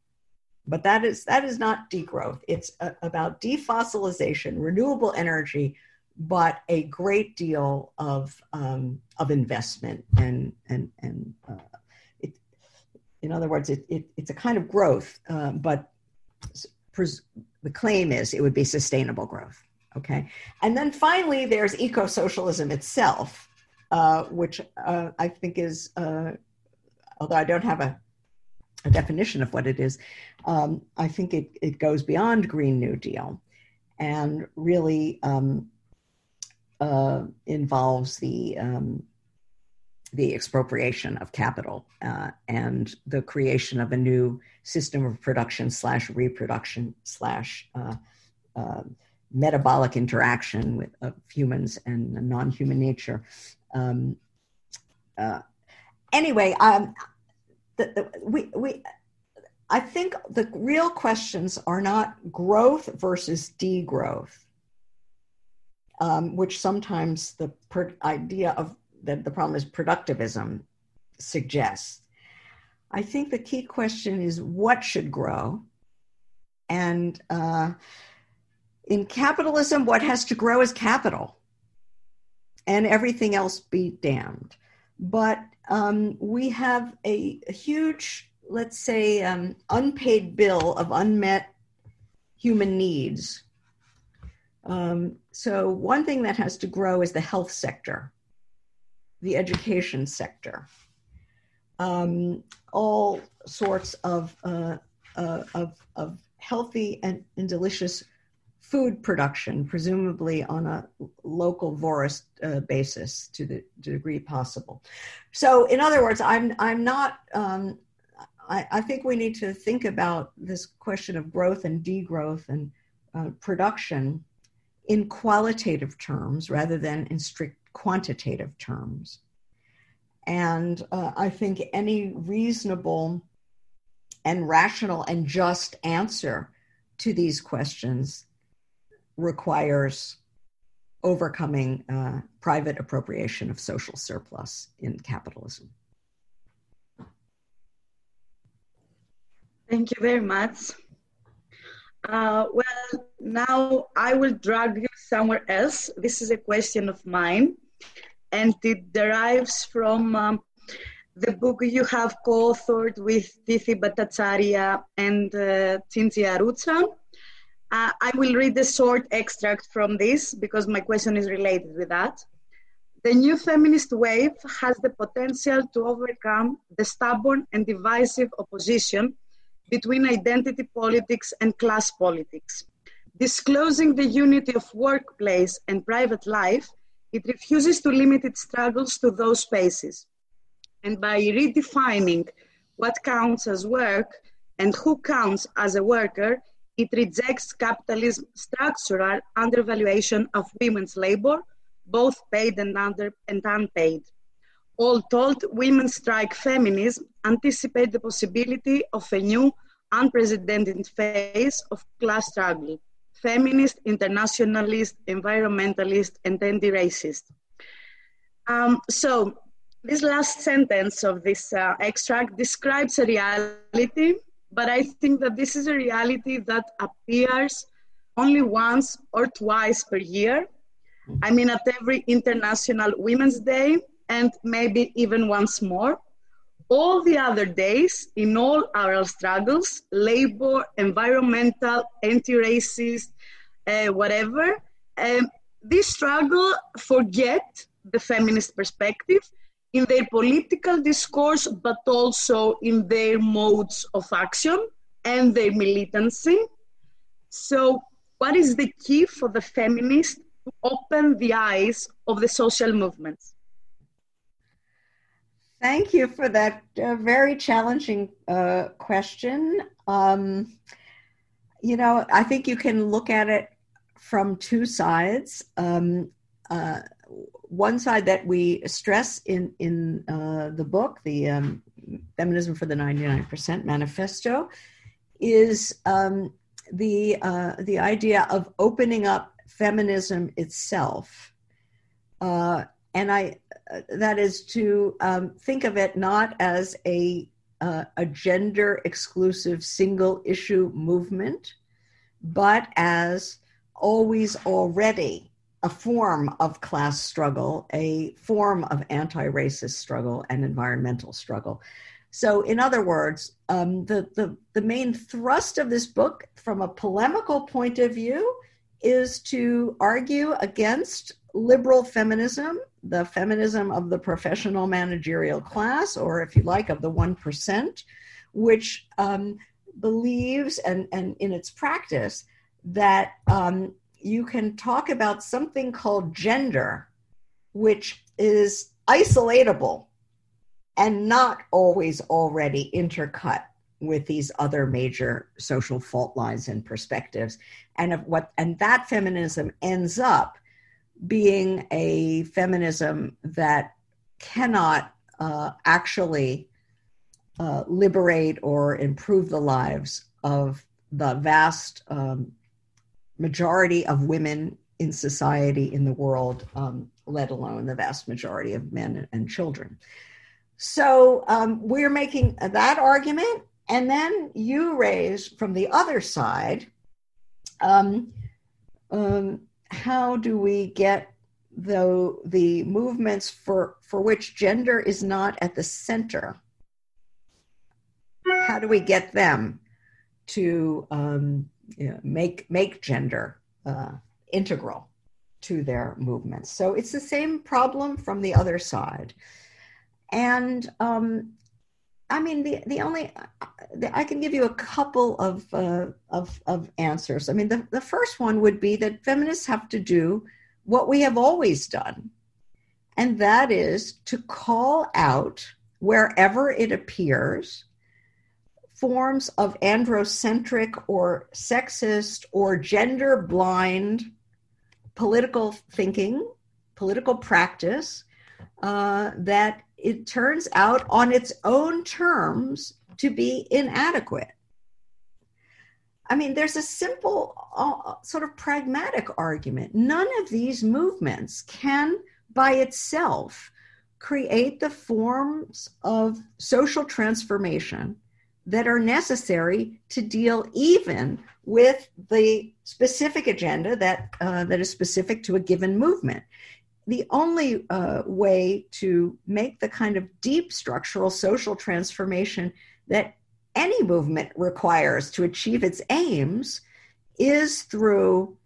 But that is that is not degrowth. It's a, about defossilization, renewable energy, but a great deal of um, of investment and and and uh, it, in other words, it, it, it's a kind of growth, uh, but pres- the claim is it would be sustainable growth. Okay, and then finally, there's eco socialism itself, uh, which uh, I think is, uh, although I don't have a, a definition of what it is, um, I think it, it goes beyond Green New Deal and really um, uh, involves the um, the expropriation of capital uh, and the creation of a new system of production slash reproduction slash uh, metabolic interaction with of humans and non-human nature. Um, uh, anyway, um, the, the, we we I think the real questions are not growth versus degrowth, um, which sometimes the idea of that the problem is productivism suggests. I think the key question is what should grow, and uh, in capitalism, what has to grow is capital, and everything else be damned. But um, we have a, a huge let's say, um, unpaid bill of unmet human needs. Um, so, one thing that has to grow is the health sector, the education sector, um, all sorts of, uh, uh, of, of healthy and, and, delicious food production, presumably on a local forest uh, basis to the degree possible. So, in other words, I'm, I'm not um, I, I, think we need to think about this question of growth and degrowth and uh, production in qualitative terms rather than in strict quantitative terms. And uh, I think any reasonable and rational and just answer to these questions requires overcoming uh, private appropriation of social surplus in capitalism. Thank you very much. Uh, well, now I will drag you somewhere else. This is a question of mine, and it derives from um, the book you have co authored with Tithi Bhattacharya and uh, Cinzia. Uh, I will read the short extract from this because my question is related with that. The new feminist wave has the potential to overcome the stubborn and divisive opposition between identity politics and class politics. Disclosing the unity of workplace and private life, it refuses to limit its struggles to those spaces. And by redefining what counts as work and who counts as a worker, it rejects capitalism's structural undervaluation of women's labor, both paid and, under, and unpaid. All told, women's strike feminism anticipate the possibility of a new unprecedented phase of class struggle feminist, internationalist, environmentalist, and anti-racist. Um, so this last sentence of this uh, extract describes a reality, but I think that this is a reality that appears only once or twice per year. I mean, at every International Women's Day, and maybe even once more all the other days in all our struggles labor environmental anti-racist uh, whatever um, this struggle forget the feminist perspective in their political discourse but also in their modes of action and their militancy so what is the key for the feminists to open the eyes of the social movements Thank you for that uh, very challenging uh, question. Um, you know, I think you can look at it from two sides. Um, uh, one side that we stress in in uh, the book, the um, Feminism for the Ninety Nine Percent Manifesto, is um, the uh, the idea of opening up feminism itself. Uh, and I uh, that is to um, think of it not as a uh, a gender exclusive single issue movement, but as always already a form of class struggle, a form of anti racist struggle and environmental struggle. So, in other words, um, the, the, the main thrust of this book, from a polemical point of view, is to argue against liberal feminism, the feminism of the professional managerial class, or if you like, of the 1%, which um, believes and, and in its practice that um, you can talk about something called gender, which is isolatable and not always already intercut with these other major social fault lines and perspectives. And of what and that feminism ends up being a feminism that cannot uh, actually uh, liberate or improve the lives of the vast um, majority of women in society in the world, um, let alone the vast majority of men and children. So um, we're making that argument, and then you raise from the other side um, um, how do we get the the movements for for which gender is not at the center how do we get them to um, you know, make make gender uh, integral to their movements so it's the same problem from the other side and um, I mean, the the only I can give you a couple of uh, of of answers. I mean, the the first one would be that feminists have to do what we have always done, and that is to call out wherever it appears forms of androcentric or sexist or gender blind political thinking, political practice uh, that it turns out on its own terms to be inadequate. I mean, there's a simple, uh, sort of pragmatic argument. None of these movements can, by itself, create the forms of social transformation that are necessary to deal even with the specific agenda that uh, that is specific to a given movement. The only uh, way to make the kind of deep structural social transformation that any movement requires to achieve its aims is through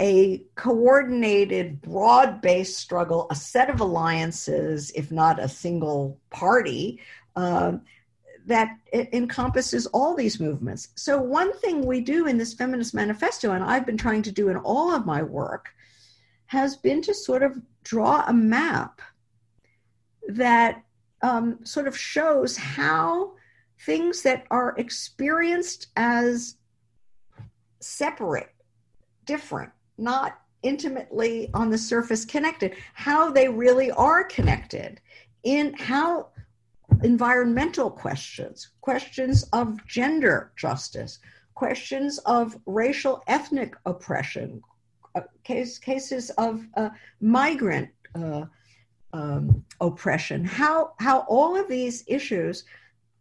a coordinated, broad based struggle, a set of alliances, if not a single party, uh, that encompasses all these movements. So, one thing we do in this Feminist Manifesto, and I've been trying to do in all of my work, has been to sort of draw a map that um, sort of shows how things that are experienced as separate, different, not intimately on the surface connected, how they really are connected in how environmental questions, questions of gender justice, questions of racial ethnic oppression, uh, case, cases of uh, migrant uh, um, oppression, how, how all of these issues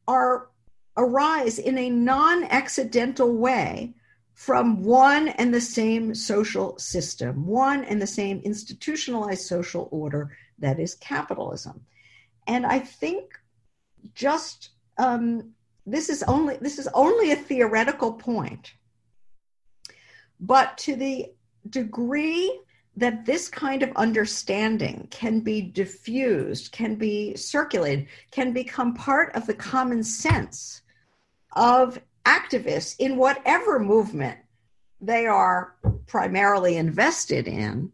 are arise in a non-accidental way from one and the same social system, one and the same institutionalized social order that is capitalism. And I think just um, this is only this is only a theoretical point, but to the degree that this kind of understanding can be diffused, can be circulated, can become part of the common sense of activists in whatever movement they are primarily invested in,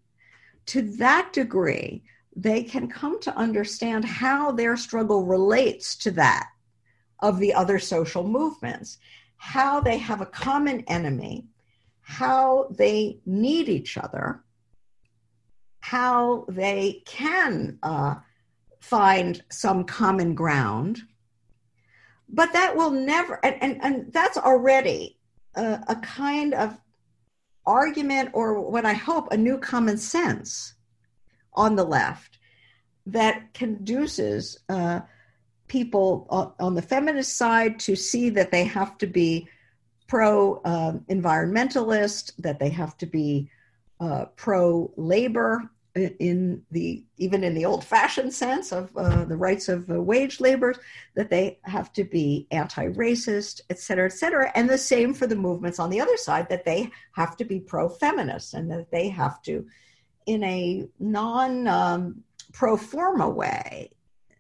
to that degree, they can come to understand how their struggle relates to that of the other social movements, how they have a common enemy, how they need each other, how they can uh, find some common ground. But that will never, and, and, and that's already a, a kind of argument or what I hope a new common sense on the left that conduces uh, people on the feminist side to see that they have to be pro uh, environmentalist, that they have to be uh, pro labor in the even in the old fashioned sense of uh, the rights of uh, wage laborers that they have to be anti-racist et cetera et cetera. And the same for the movements on the other side that they have to be pro-feminist and that they have to in a non um, pro forma way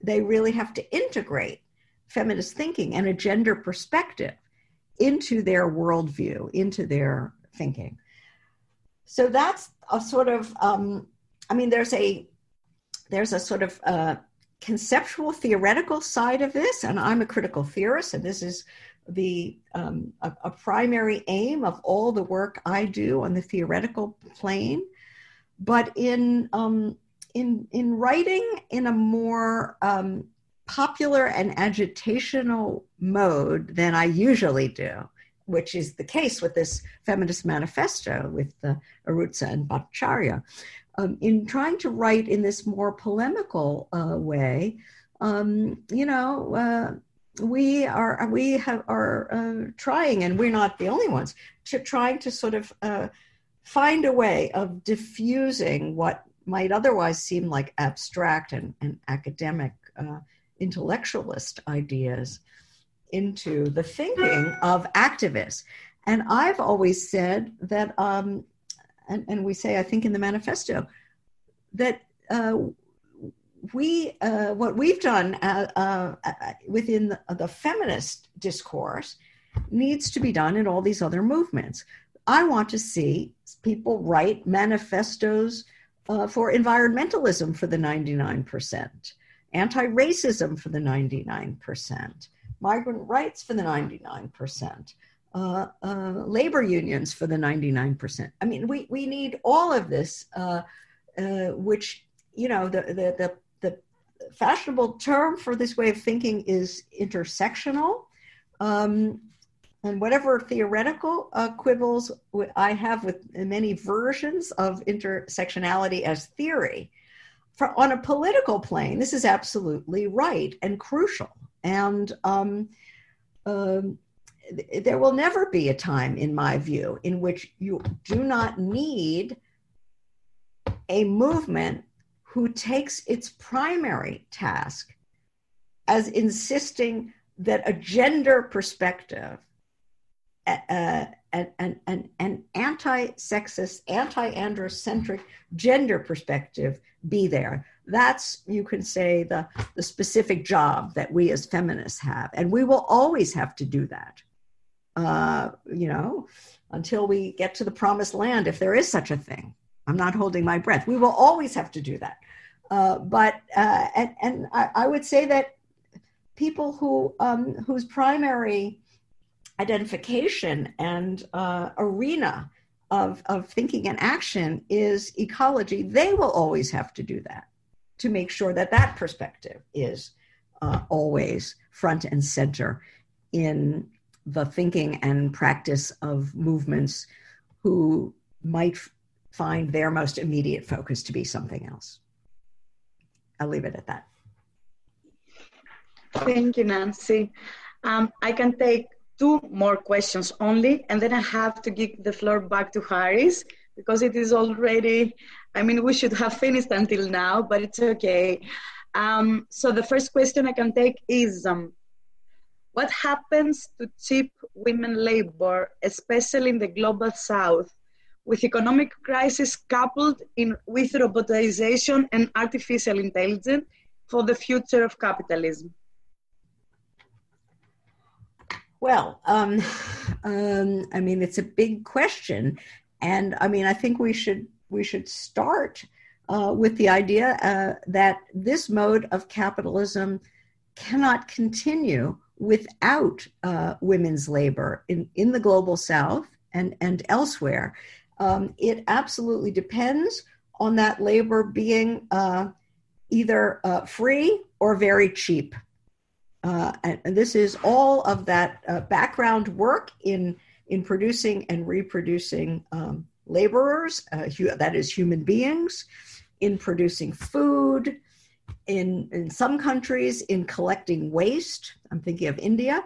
they really have to integrate feminist thinking and a gender perspective into their worldview, into their thinking. So that's a sort of, um, I mean, there's a there's a sort of uh, conceptual theoretical side of this, and I'm a critical theorist, and this is the um, a, a, primary aim of all the work I do on the theoretical plane. But in um, in in writing in a more um, popular and agitational mode than I usually do, which is the case with this feminist manifesto with the Arruzza and Bhattacharya. Um, in trying to write in this more polemical uh, way, um, you know, uh, we are we have are uh, trying, and we're not the only ones, to trying to sort of uh, find a way of diffusing what might otherwise seem like abstract and, and academic uh, intellectualist ideas into the thinking of activists. And I've always said that, um, and, and, we say, I think, in the manifesto, that uh, we, uh, what we've done uh, uh within the, the feminist discourse needs to be done in all these other movements. I want to see people write manifestos uh, for environmentalism for the 99%, anti racism for the 99%, migrant rights for the 99%. Uh, uh, labor unions for the 99%. I mean, we, we need all of this, uh, uh, which, you know, the, the, the, the, fashionable term for this way of thinking is intersectional. Um, and whatever theoretical uh, quibbles I have with many versions of intersectionality as theory, for, on a political plane, this is absolutely right and crucial. And um, um, there will never be a time, in my view, in which you do not need a movement who takes its primary task as insisting that a gender perspective an, an, an anti-sexist, anti-androcentric gender perspective be there. That's, you can say, the, the specific job that we as feminists have. And we will always have to do that, uh, you know, until we get to the promised land, if there is such a thing. I'm not holding my breath. We will always have to do that. Uh, but, uh, and, and I, I, would say that people who, um, whose primary identification and uh, arena of, of thinking and action is ecology, they will always have to do that to make sure that that perspective is uh, always front and center in the thinking and practice of movements who might find their most immediate focus to be something else. I'll leave it at that. Thank you, Nancy. Um, I can take two more questions only, and then I have to give the floor back to Haris because it is already, I mean, we should have finished until now, but it's okay. Um, so the first question I can take is um, what happens to cheap women labor, especially in the global south, with economic crisis coupled in, with robotization and artificial intelligence for the future of capitalism? Well, um, um, I mean, it's a big question, and I mean, I think we should we should start uh, with the idea uh, that this mode of capitalism cannot continue without uh, women's labor in, in the global south and, and elsewhere. Um, it absolutely depends on that labor being uh, either uh, free or very cheap. Uh, and, and, this is all of that uh, background work in in producing and reproducing um, laborers, uh, hu- that is human beings, in producing food, in in some countries in collecting waste. I'm thinking of India,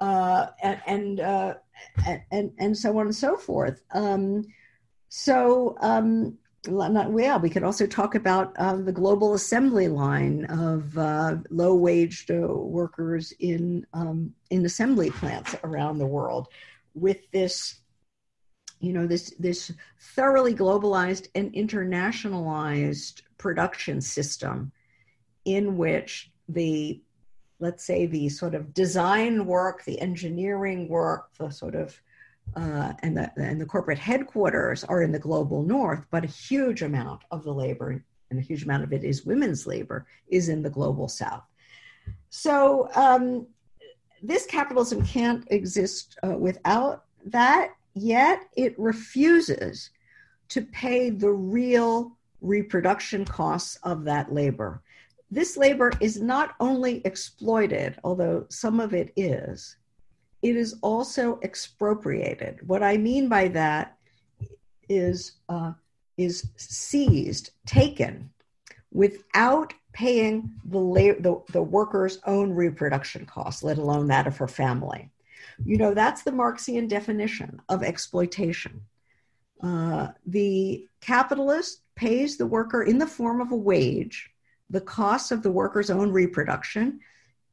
uh, and and, uh, and and so on and so forth. Um, so um, not well. We could also talk about uh, the global assembly line of uh, low-waged uh, workers in um, in assembly plants around the world, with this, you know, this this thoroughly globalized and internationalized production system, in which the let's say, the sort of design work, the engineering work, the sort of uh, and the and the corporate headquarters are in the global north, but a huge amount of the labor and a huge amount of it is women's labor is in the global south. So um, this capitalism can't exist uh, without that. Yet it refuses to pay the real reproduction costs of that labor. This labor is not only exploited, although some of it is, it is also expropriated. What I mean by that is, uh, is seized, taken, without paying the, la- the, the worker's own reproduction costs, let alone that of her family. You know, that's the Marxian definition of exploitation. Uh, the capitalist pays the worker in the form of a wage the cost of the worker's own reproduction,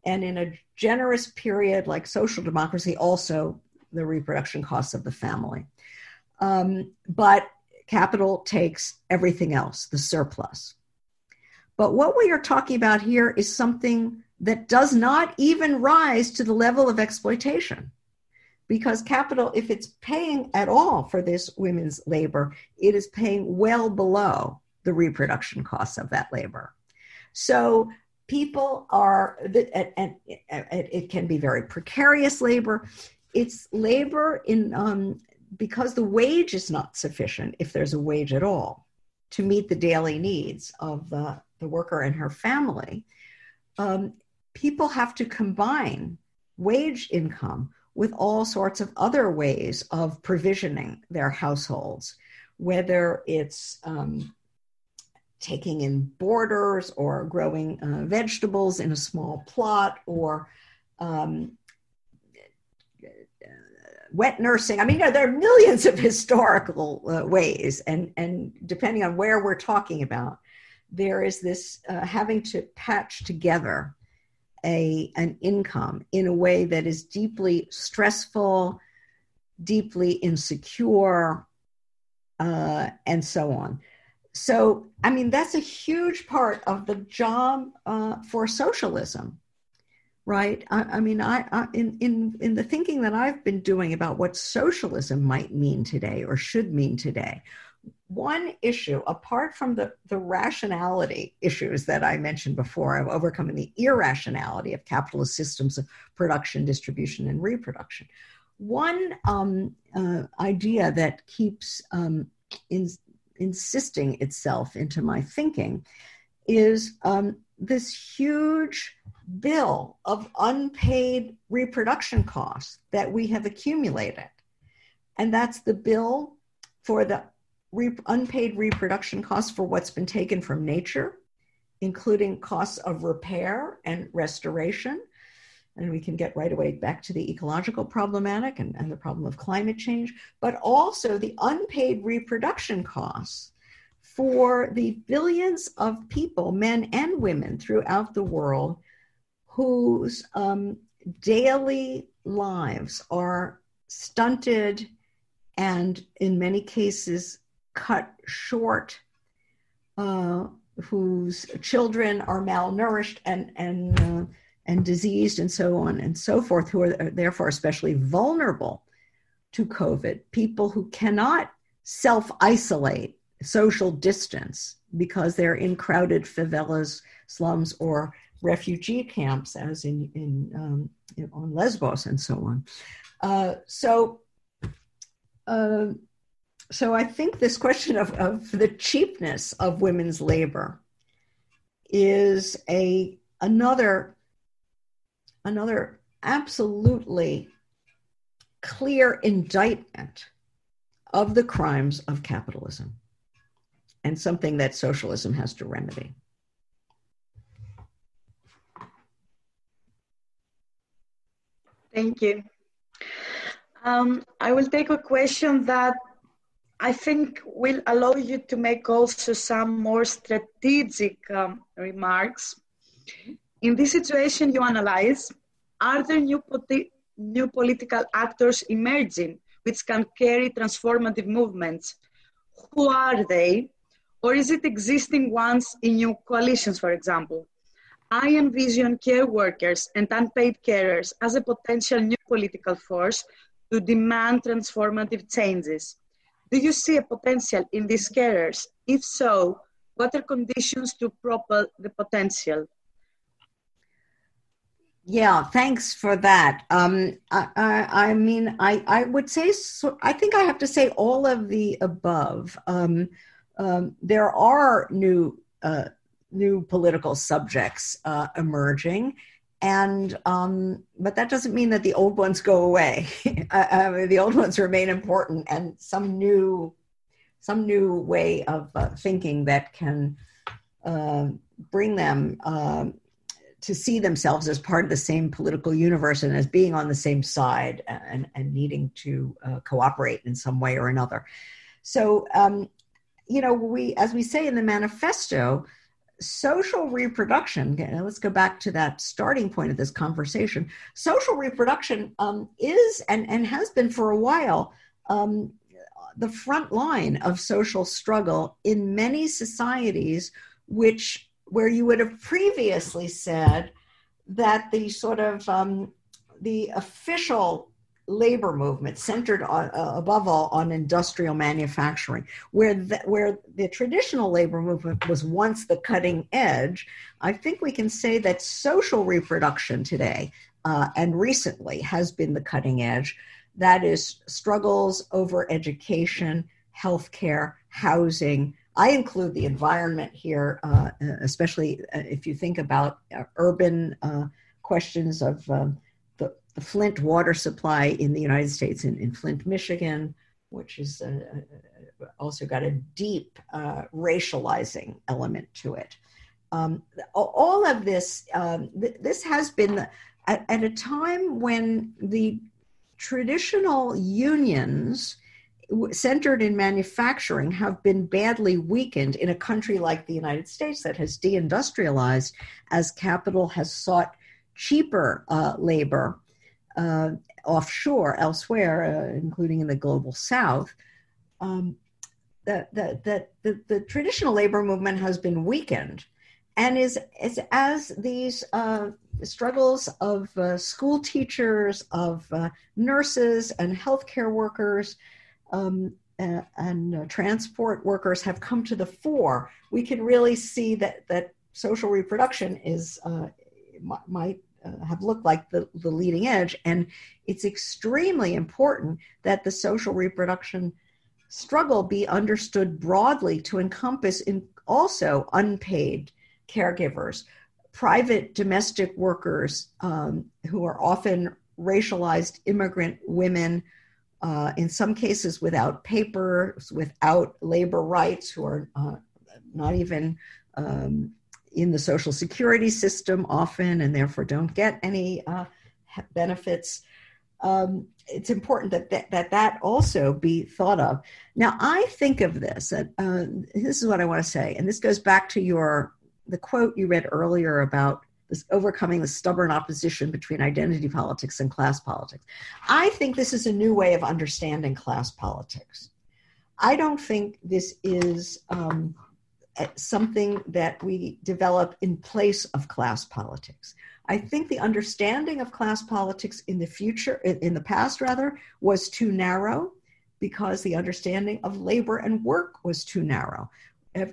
and in a generous period like social democracy, also the reproduction costs of the family. Um, but capital takes everything else, the surplus. But what we are talking about here is something that does not even rise to the level of exploitation. Because capital, if it's paying at all for this women's labor, it is paying well below the reproduction costs of that labor. So people are, and it can be very precarious labor. It's labor in, um, because the wage is not sufficient, if there's a wage at all, to meet the daily needs of the, the worker and her family. Um, people have to combine wage income with all sorts of other ways of provisioning their households, whether it's um, taking in boarders or growing uh, vegetables in a small plot or um, wet nursing. I mean, you know, there are millions of historical uh, ways, and and depending on where we're talking about, there is this uh, having to patch together a an income in a way that is deeply stressful, deeply insecure, uh, and so on so i mean that's a huge part of the job uh, for socialism right? I, I mean I, I, in, in in the thinking that i've been doing about what socialism might mean today or should mean today one issue apart from the the rationality issues that i mentioned before of overcoming the irrationality of capitalist systems of production distribution and reproduction. One um, uh, idea that keeps um, in, insisting itself into my thinking is um, this huge bill of unpaid reproduction costs that we have accumulated. And that's the bill for the re- unpaid reproduction costs for what's been taken from nature, including costs of repair and restoration, and we can get right away back to the ecological problematic and, and the problem of climate change, but also the unpaid reproduction costs for the billions of people, men and women throughout the world, whose um, daily lives are stunted and, in many cases, cut short, uh, whose children are malnourished and and uh, and diseased and so on and so forth, who are therefore especially vulnerable to COVID, people who cannot self isolate, social distance, because they're in crowded favelas, slums, or refugee camps, as in, in, um, in on Lesbos and so on. Uh, so, uh, so I think this question of, of the cheapness of women's labor is a another another absolutely clear indictment of the crimes of capitalism and something that socialism has to remedy. Thank you. Um, I will take a question that I think will allow you to make also some more strategic um, remarks. In this situation you analyze, are there new, new political actors emerging which can carry transformative movements? Who are they? Or is it existing ones in new coalitions, for example? I envision care workers and unpaid carers as a potential new political force to demand transformative changes. Do you see a potential in these carers? If so, what are conditions to propel the potential? Yeah, thanks for that. Um, I, I, I, mean, I, I would say, so, I think I have to say all of the above. Um, um, there are new, uh, new political subjects uh, emerging, and um, but that doesn't mean that the old ones go away. I, mean, the old ones remain important, and some new, some new way of uh, thinking that can uh, bring them to see themselves as part of the same political universe and as being on the same side and, and needing to uh, cooperate in some way or another. So, um, you know, we, as we say in the manifesto, social reproduction, let's go back to that starting point of this conversation. Social reproduction um, is and, and has been for a while um, the front line of social struggle in many societies which where you would have previously said that the sort of um, the official labor movement centered on, uh, above all on industrial manufacturing where the, where the traditional labor movement was once the cutting edge i think we can say that social reproduction today uh, and recently has been the cutting edge. That is struggles over education healthcare housing I include the environment here, uh, especially uh, if you think about uh, urban uh, questions of um, the, the, Flint water supply in the United States, in, in Flint, Michigan, which uh, uh, also got a deep racializing element to it. Um, all of this, um, th- this has been at, at a time when the traditional unions centered in manufacturing have been badly weakened in a country like the United States that has deindustrialized as capital has sought cheaper uh, labor uh, offshore elsewhere, uh, including in the global south. Um, the, the, the, the, traditional labor movement has been weakened and is, is as these uh, struggles of uh, school teachers, of uh, nurses, and healthcare workers um, and uh, transport workers have come to the fore, we can really see that that social reproduction is uh, might uh, have looked like the, the leading edge, and it's extremely important that the social reproduction struggle be understood broadly to encompass in also unpaid caregivers, private domestic workers um, who are often racialized immigrant women uh, in some cases without papers, without labor rights, who are uh, not even um, in the social security system often and therefore don't get any uh, benefits. Um, it's important that, that that that also be thought of. Now, I think of this, and uh, this is what I want to say, and this goes back to your the quote you read earlier about this overcoming the stubborn opposition between identity politics and class politics. I think this is a new way of understanding class politics. I don't think this is um, something that we develop in place of class politics. I think the understanding of class politics in the future, in the past rather, was too narrow because the understanding of labor and work was too narrow.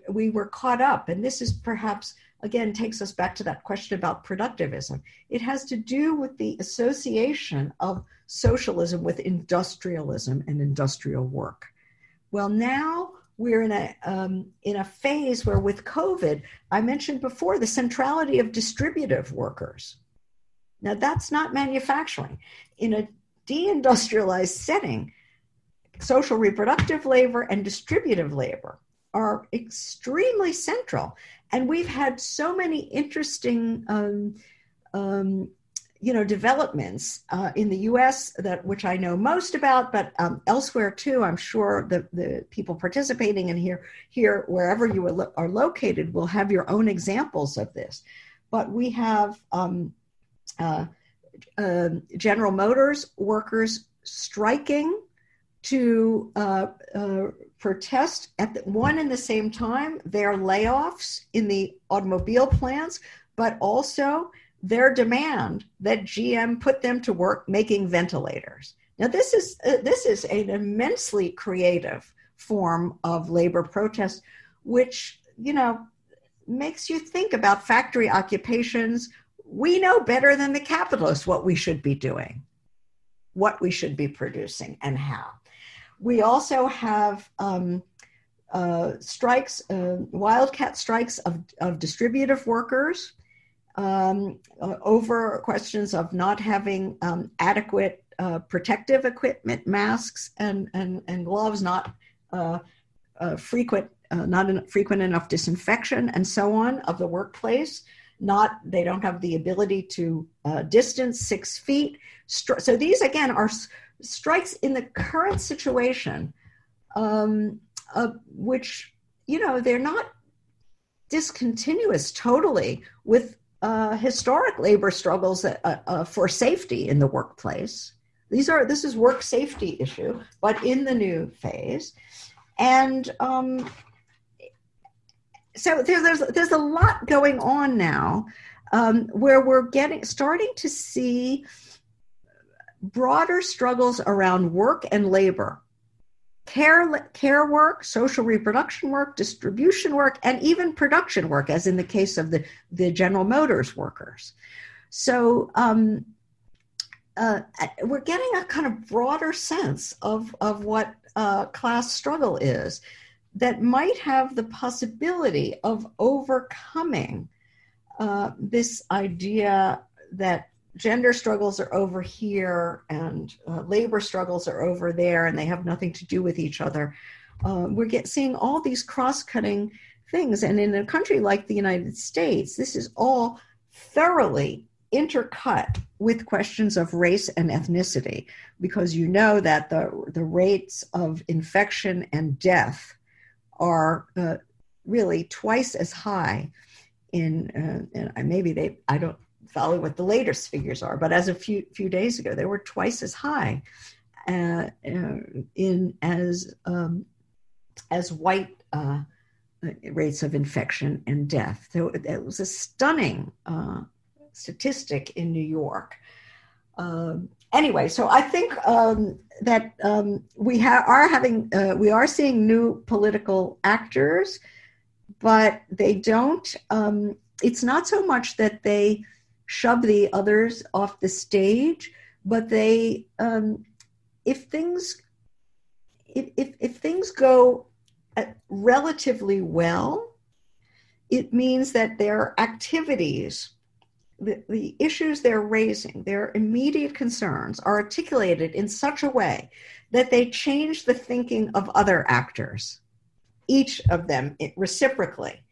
We were caught up, and this is perhaps again takes us back to that question about productivism. It has to do with the association of socialism with industrialism and industrial work. Well, now we're in a um, in a phase where, with COVID, I mentioned before the centrality of distributive workers. Now, that's not manufacturing. In a deindustrialized setting, social reproductive labor and distributive labor are extremely central. And we've had so many interesting, um, um, you know, developments uh, in the U.S. that which I know most about, but um, elsewhere too. I'm sure the the people participating in here here wherever you are, lo- are located will have your own examples of this. But we have um, uh, uh, General Motors workers striking to uh, uh, protest at the, one and the same time their layoffs in the automobile plants but also their demand that GM put them to work making ventilators. Now, this is uh, this is an immensely creative form of labor protest, which you know makes you think about factory occupations. We know better than the capitalists what we should be doing, what we should be producing, and how. We also have um, uh, strikes, uh, wildcat strikes of, of distributive workers um, uh, over questions of not having um, adequate uh, protective equipment, masks and, and, and gloves, not uh, uh, frequent, not en- frequent enough disinfection, and so on of the workplace. Not they don't have the ability to distance six feet. So these again are strikes in the current situation, um, which you know they're not discontinuous totally with uh, historic labor struggles that, uh, uh, for safety in the workplace. These are this is work safety issue, but in the new phase, and um, so there, there's there's a lot going on now um, where we're getting starting to see broader struggles around work and labor care, care work, social reproduction work, distribution work, and even production work, as in the case of the, the General Motors workers. So um, uh, we're getting a kind of broader sense of, of what uh, class struggle is that might have the possibility of overcoming uh, this idea that gender struggles are over here and uh, labor struggles are over there and they have nothing to do with each other. Uh, we're get, seeing all these cross cutting things. And in a country like the United States, this is all thoroughly intercut with questions of race and ethnicity because you know that the, the rates of infection and death are uh, really twice as high in, uh, and I maybe they, I don't follow what the latest figures are, but as a few few days ago, they were twice as high uh, uh, in as um, as white uh, rates of infection and death. So it was a stunning uh, statistic in New York. Um, anyway, so I think um, that um, we ha- are having uh, we are seeing new political actors, but they don't. Um, it's not so much that they shove the others off the stage, but they, um, if things, if, if, if things go uh, relatively well, it means that their activities, the, the issues they're raising, their immediate concerns are articulated in such a way that they change the thinking of other actors, each of them reciprocally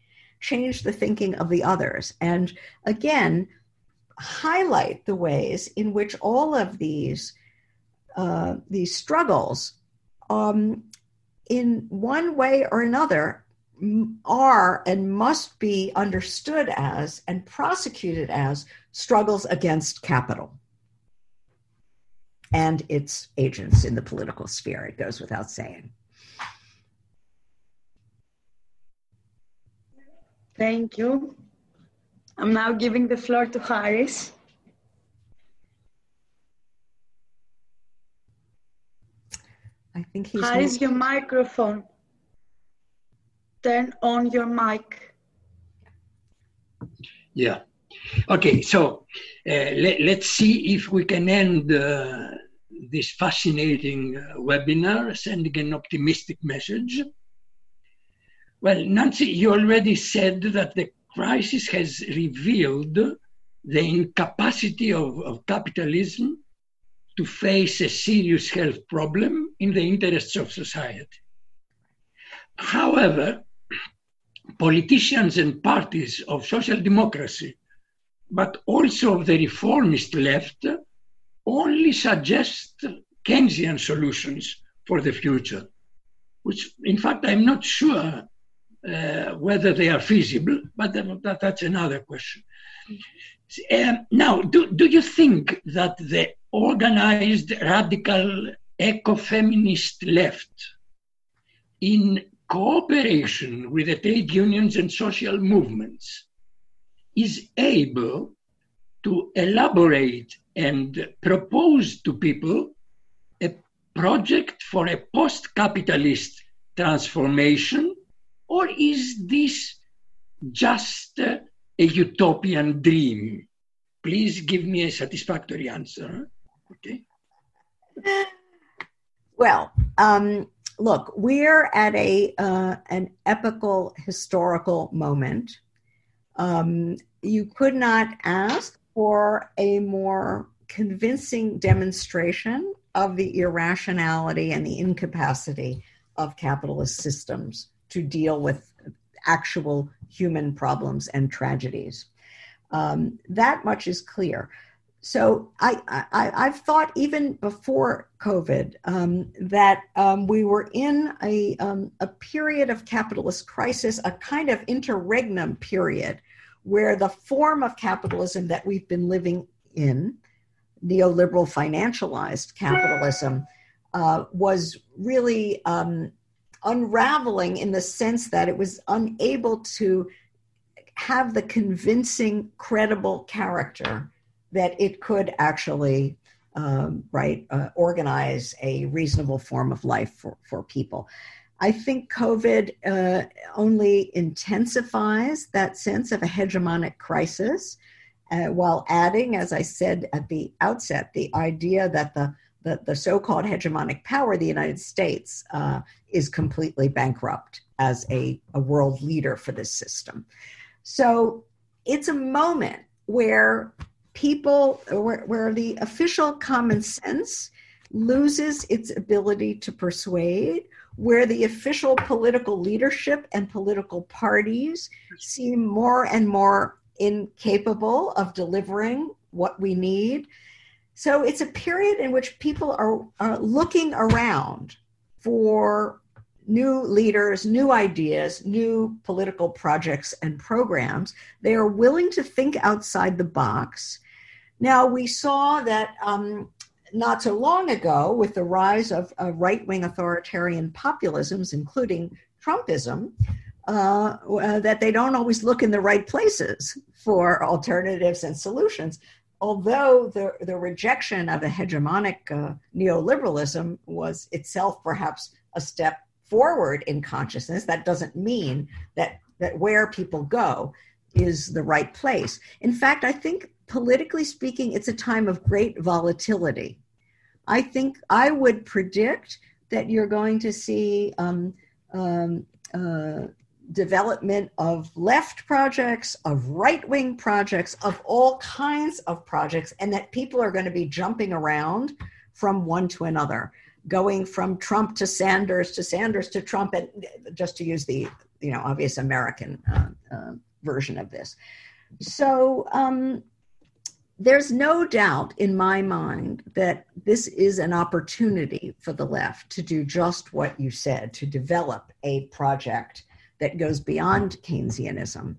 change the thinking of the others. And again, highlight the ways in which all of these uh, these struggles, um, in one way or another, are and must be understood as and prosecuted as struggles against capital and its agents in the political sphere. It goes without saying. Thank you. I'm now giving the floor to Haris. I think he's. Haris, your microphone. Turn on your mic. Yeah. Okay, so uh, let, us see if we can end uh, this fascinating uh, webinar sending an optimistic message. Well, Nancy, you already said that the crisis has revealed the incapacity of, of capitalism to face a serious health problem in the interests of society. However, politicians and parties of social democracy, but also of the reformist left, only suggest Keynesian solutions for the future, which in fact I'm not sure uh, whether they are feasible, but that, that's another question. Um, now, do, do you think that the organized radical eco-feminist left, in cooperation with the trade unions and social movements, is able to elaborate and propose to people a project for a post capitalist transformation, or is this just a utopian dream? Please give me a satisfactory answer. Okay. Well, um, look, we're at a uh, an epical historical moment. Um, you could not ask for a more convincing demonstration of the irrationality and the incapacity of capitalist systems to deal with actual human problems and tragedies. Um, that much is clear. So I, I have thought even before COVID um, that um, we were in a um, a period of capitalist crisis, a kind of interregnum period, where the form of capitalism that we've been living in, neoliberal financialized capitalism, uh, was really um, unraveling in the sense that it was unable to have the convincing, credible character that it could actually um, right uh, organize a reasonable form of life for, for people. I think covid uh, only intensifies that sense of a hegemonic crisis uh, while adding as i said at the outset the idea that the the, the so-called hegemonic power the united states uh, is completely bankrupt as a, a world leader for this system so it's a moment where people where, where the official common sense loses its ability to persuade, where the official political leadership and political parties seem more and more incapable of delivering what we need. So it's a period in which people are, are looking around for new leaders, new ideas, new political projects and programs. They are willing to think outside the box. Now, we saw that um, not so long ago, with the rise of uh, right wing authoritarian populisms, including Trumpism, uh, uh, that they don't always look in the right places for alternatives and solutions. Although the, the rejection of a hegemonic uh, neoliberalism was itself perhaps a step forward in consciousness, that doesn't mean that, that where people go is the right place. In fact, I think politically speaking, it's a time of great volatility. I think I would predict that you're going to see um, um, uh, development of left projects, of right wing projects, of all kinds of projects, and that people are going to be jumping around from one to another going from Trump to Sanders to Sanders to Trump, and just to use the you know obvious American uh, uh, version of this. So um, there's no doubt in my mind that this is an opportunity for the left to do just what you said, to develop a project that goes beyond Keynesianism.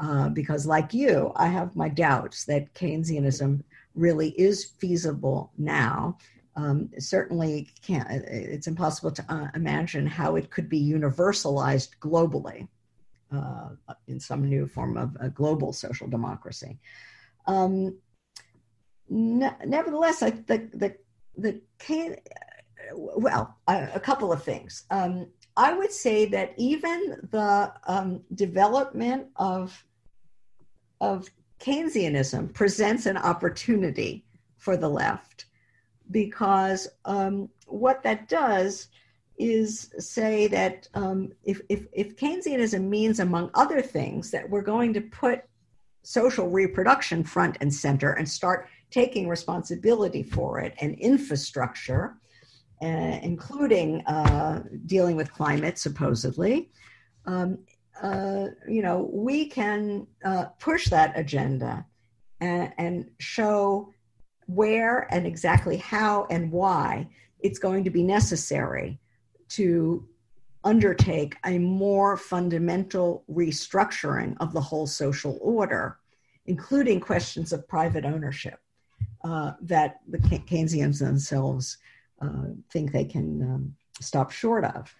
Uh, because, like you, I have my doubts that Keynesianism really is feasible now um, certainly can't it's impossible to uh, imagine how it could be universalized globally uh, in some new form of a global social democracy um, ne- nevertheless I, the the the can well a, a couple of things um, i would say that even the um, development of of keynesianism presents an opportunity for the left because um, what that does is say that um, if, if, if Keynesianism means, among other things, that we're going to put social reproduction front and center and start taking responsibility for it and infrastructure, uh, including uh, dealing with climate, supposedly, um, uh, you know, we can uh, push that agenda and, and show where and exactly how and why it's going to be necessary to undertake a more fundamental restructuring of the whole social order, including questions of private ownership uh, that the Keynesians themselves uh, think they can um, stop short of.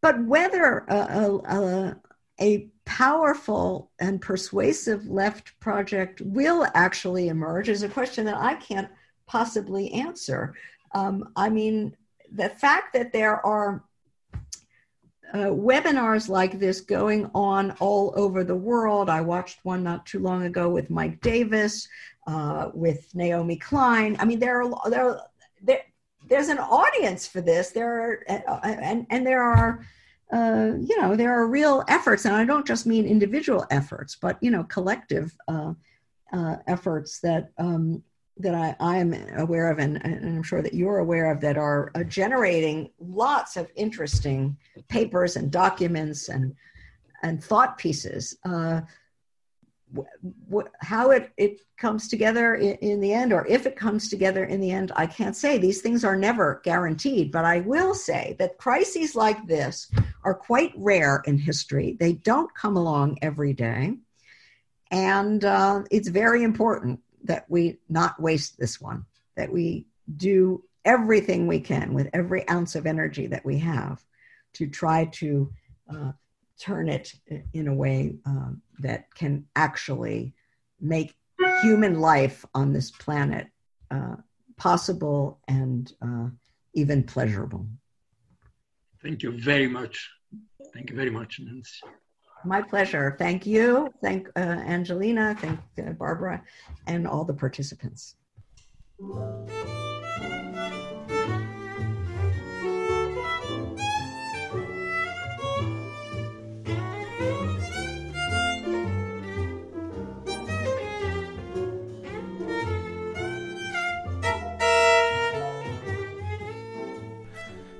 But whether a, a, a powerful and persuasive left project will actually emerge is a question that I can't possibly answer. Um, I mean, the fact that there are uh, webinars like this going on all over the world. I watched one not too long ago with Mike Davis, uh, with Naomi Klein. I mean, there are there, there there's an audience for this. There are and and there are. Uh, you know there are real efforts and i don't just mean individual efforts but you know collective uh, uh, efforts that um, that I, I'm aware of, and, and, I'm sure that you're aware of, that are uh, generating lots of interesting papers and documents and and thought pieces. Uh, how it, it comes together in, in, the end, or if it comes together in the end, I can't say. These things are never guaranteed, but I will say that crises like this are quite rare in history. They don't come along every day. And uh, it's very important that we not waste this one, that we do everything we can with every ounce of energy that we have to try to uh, turn it in a way uh, that can actually make human life on this planet uh, possible and uh, even pleasurable. Thank you very much. Thank you very much, Nancy. My pleasure. Thank you. Thank uh, Angelina. Thank uh, Barbara and all the participants.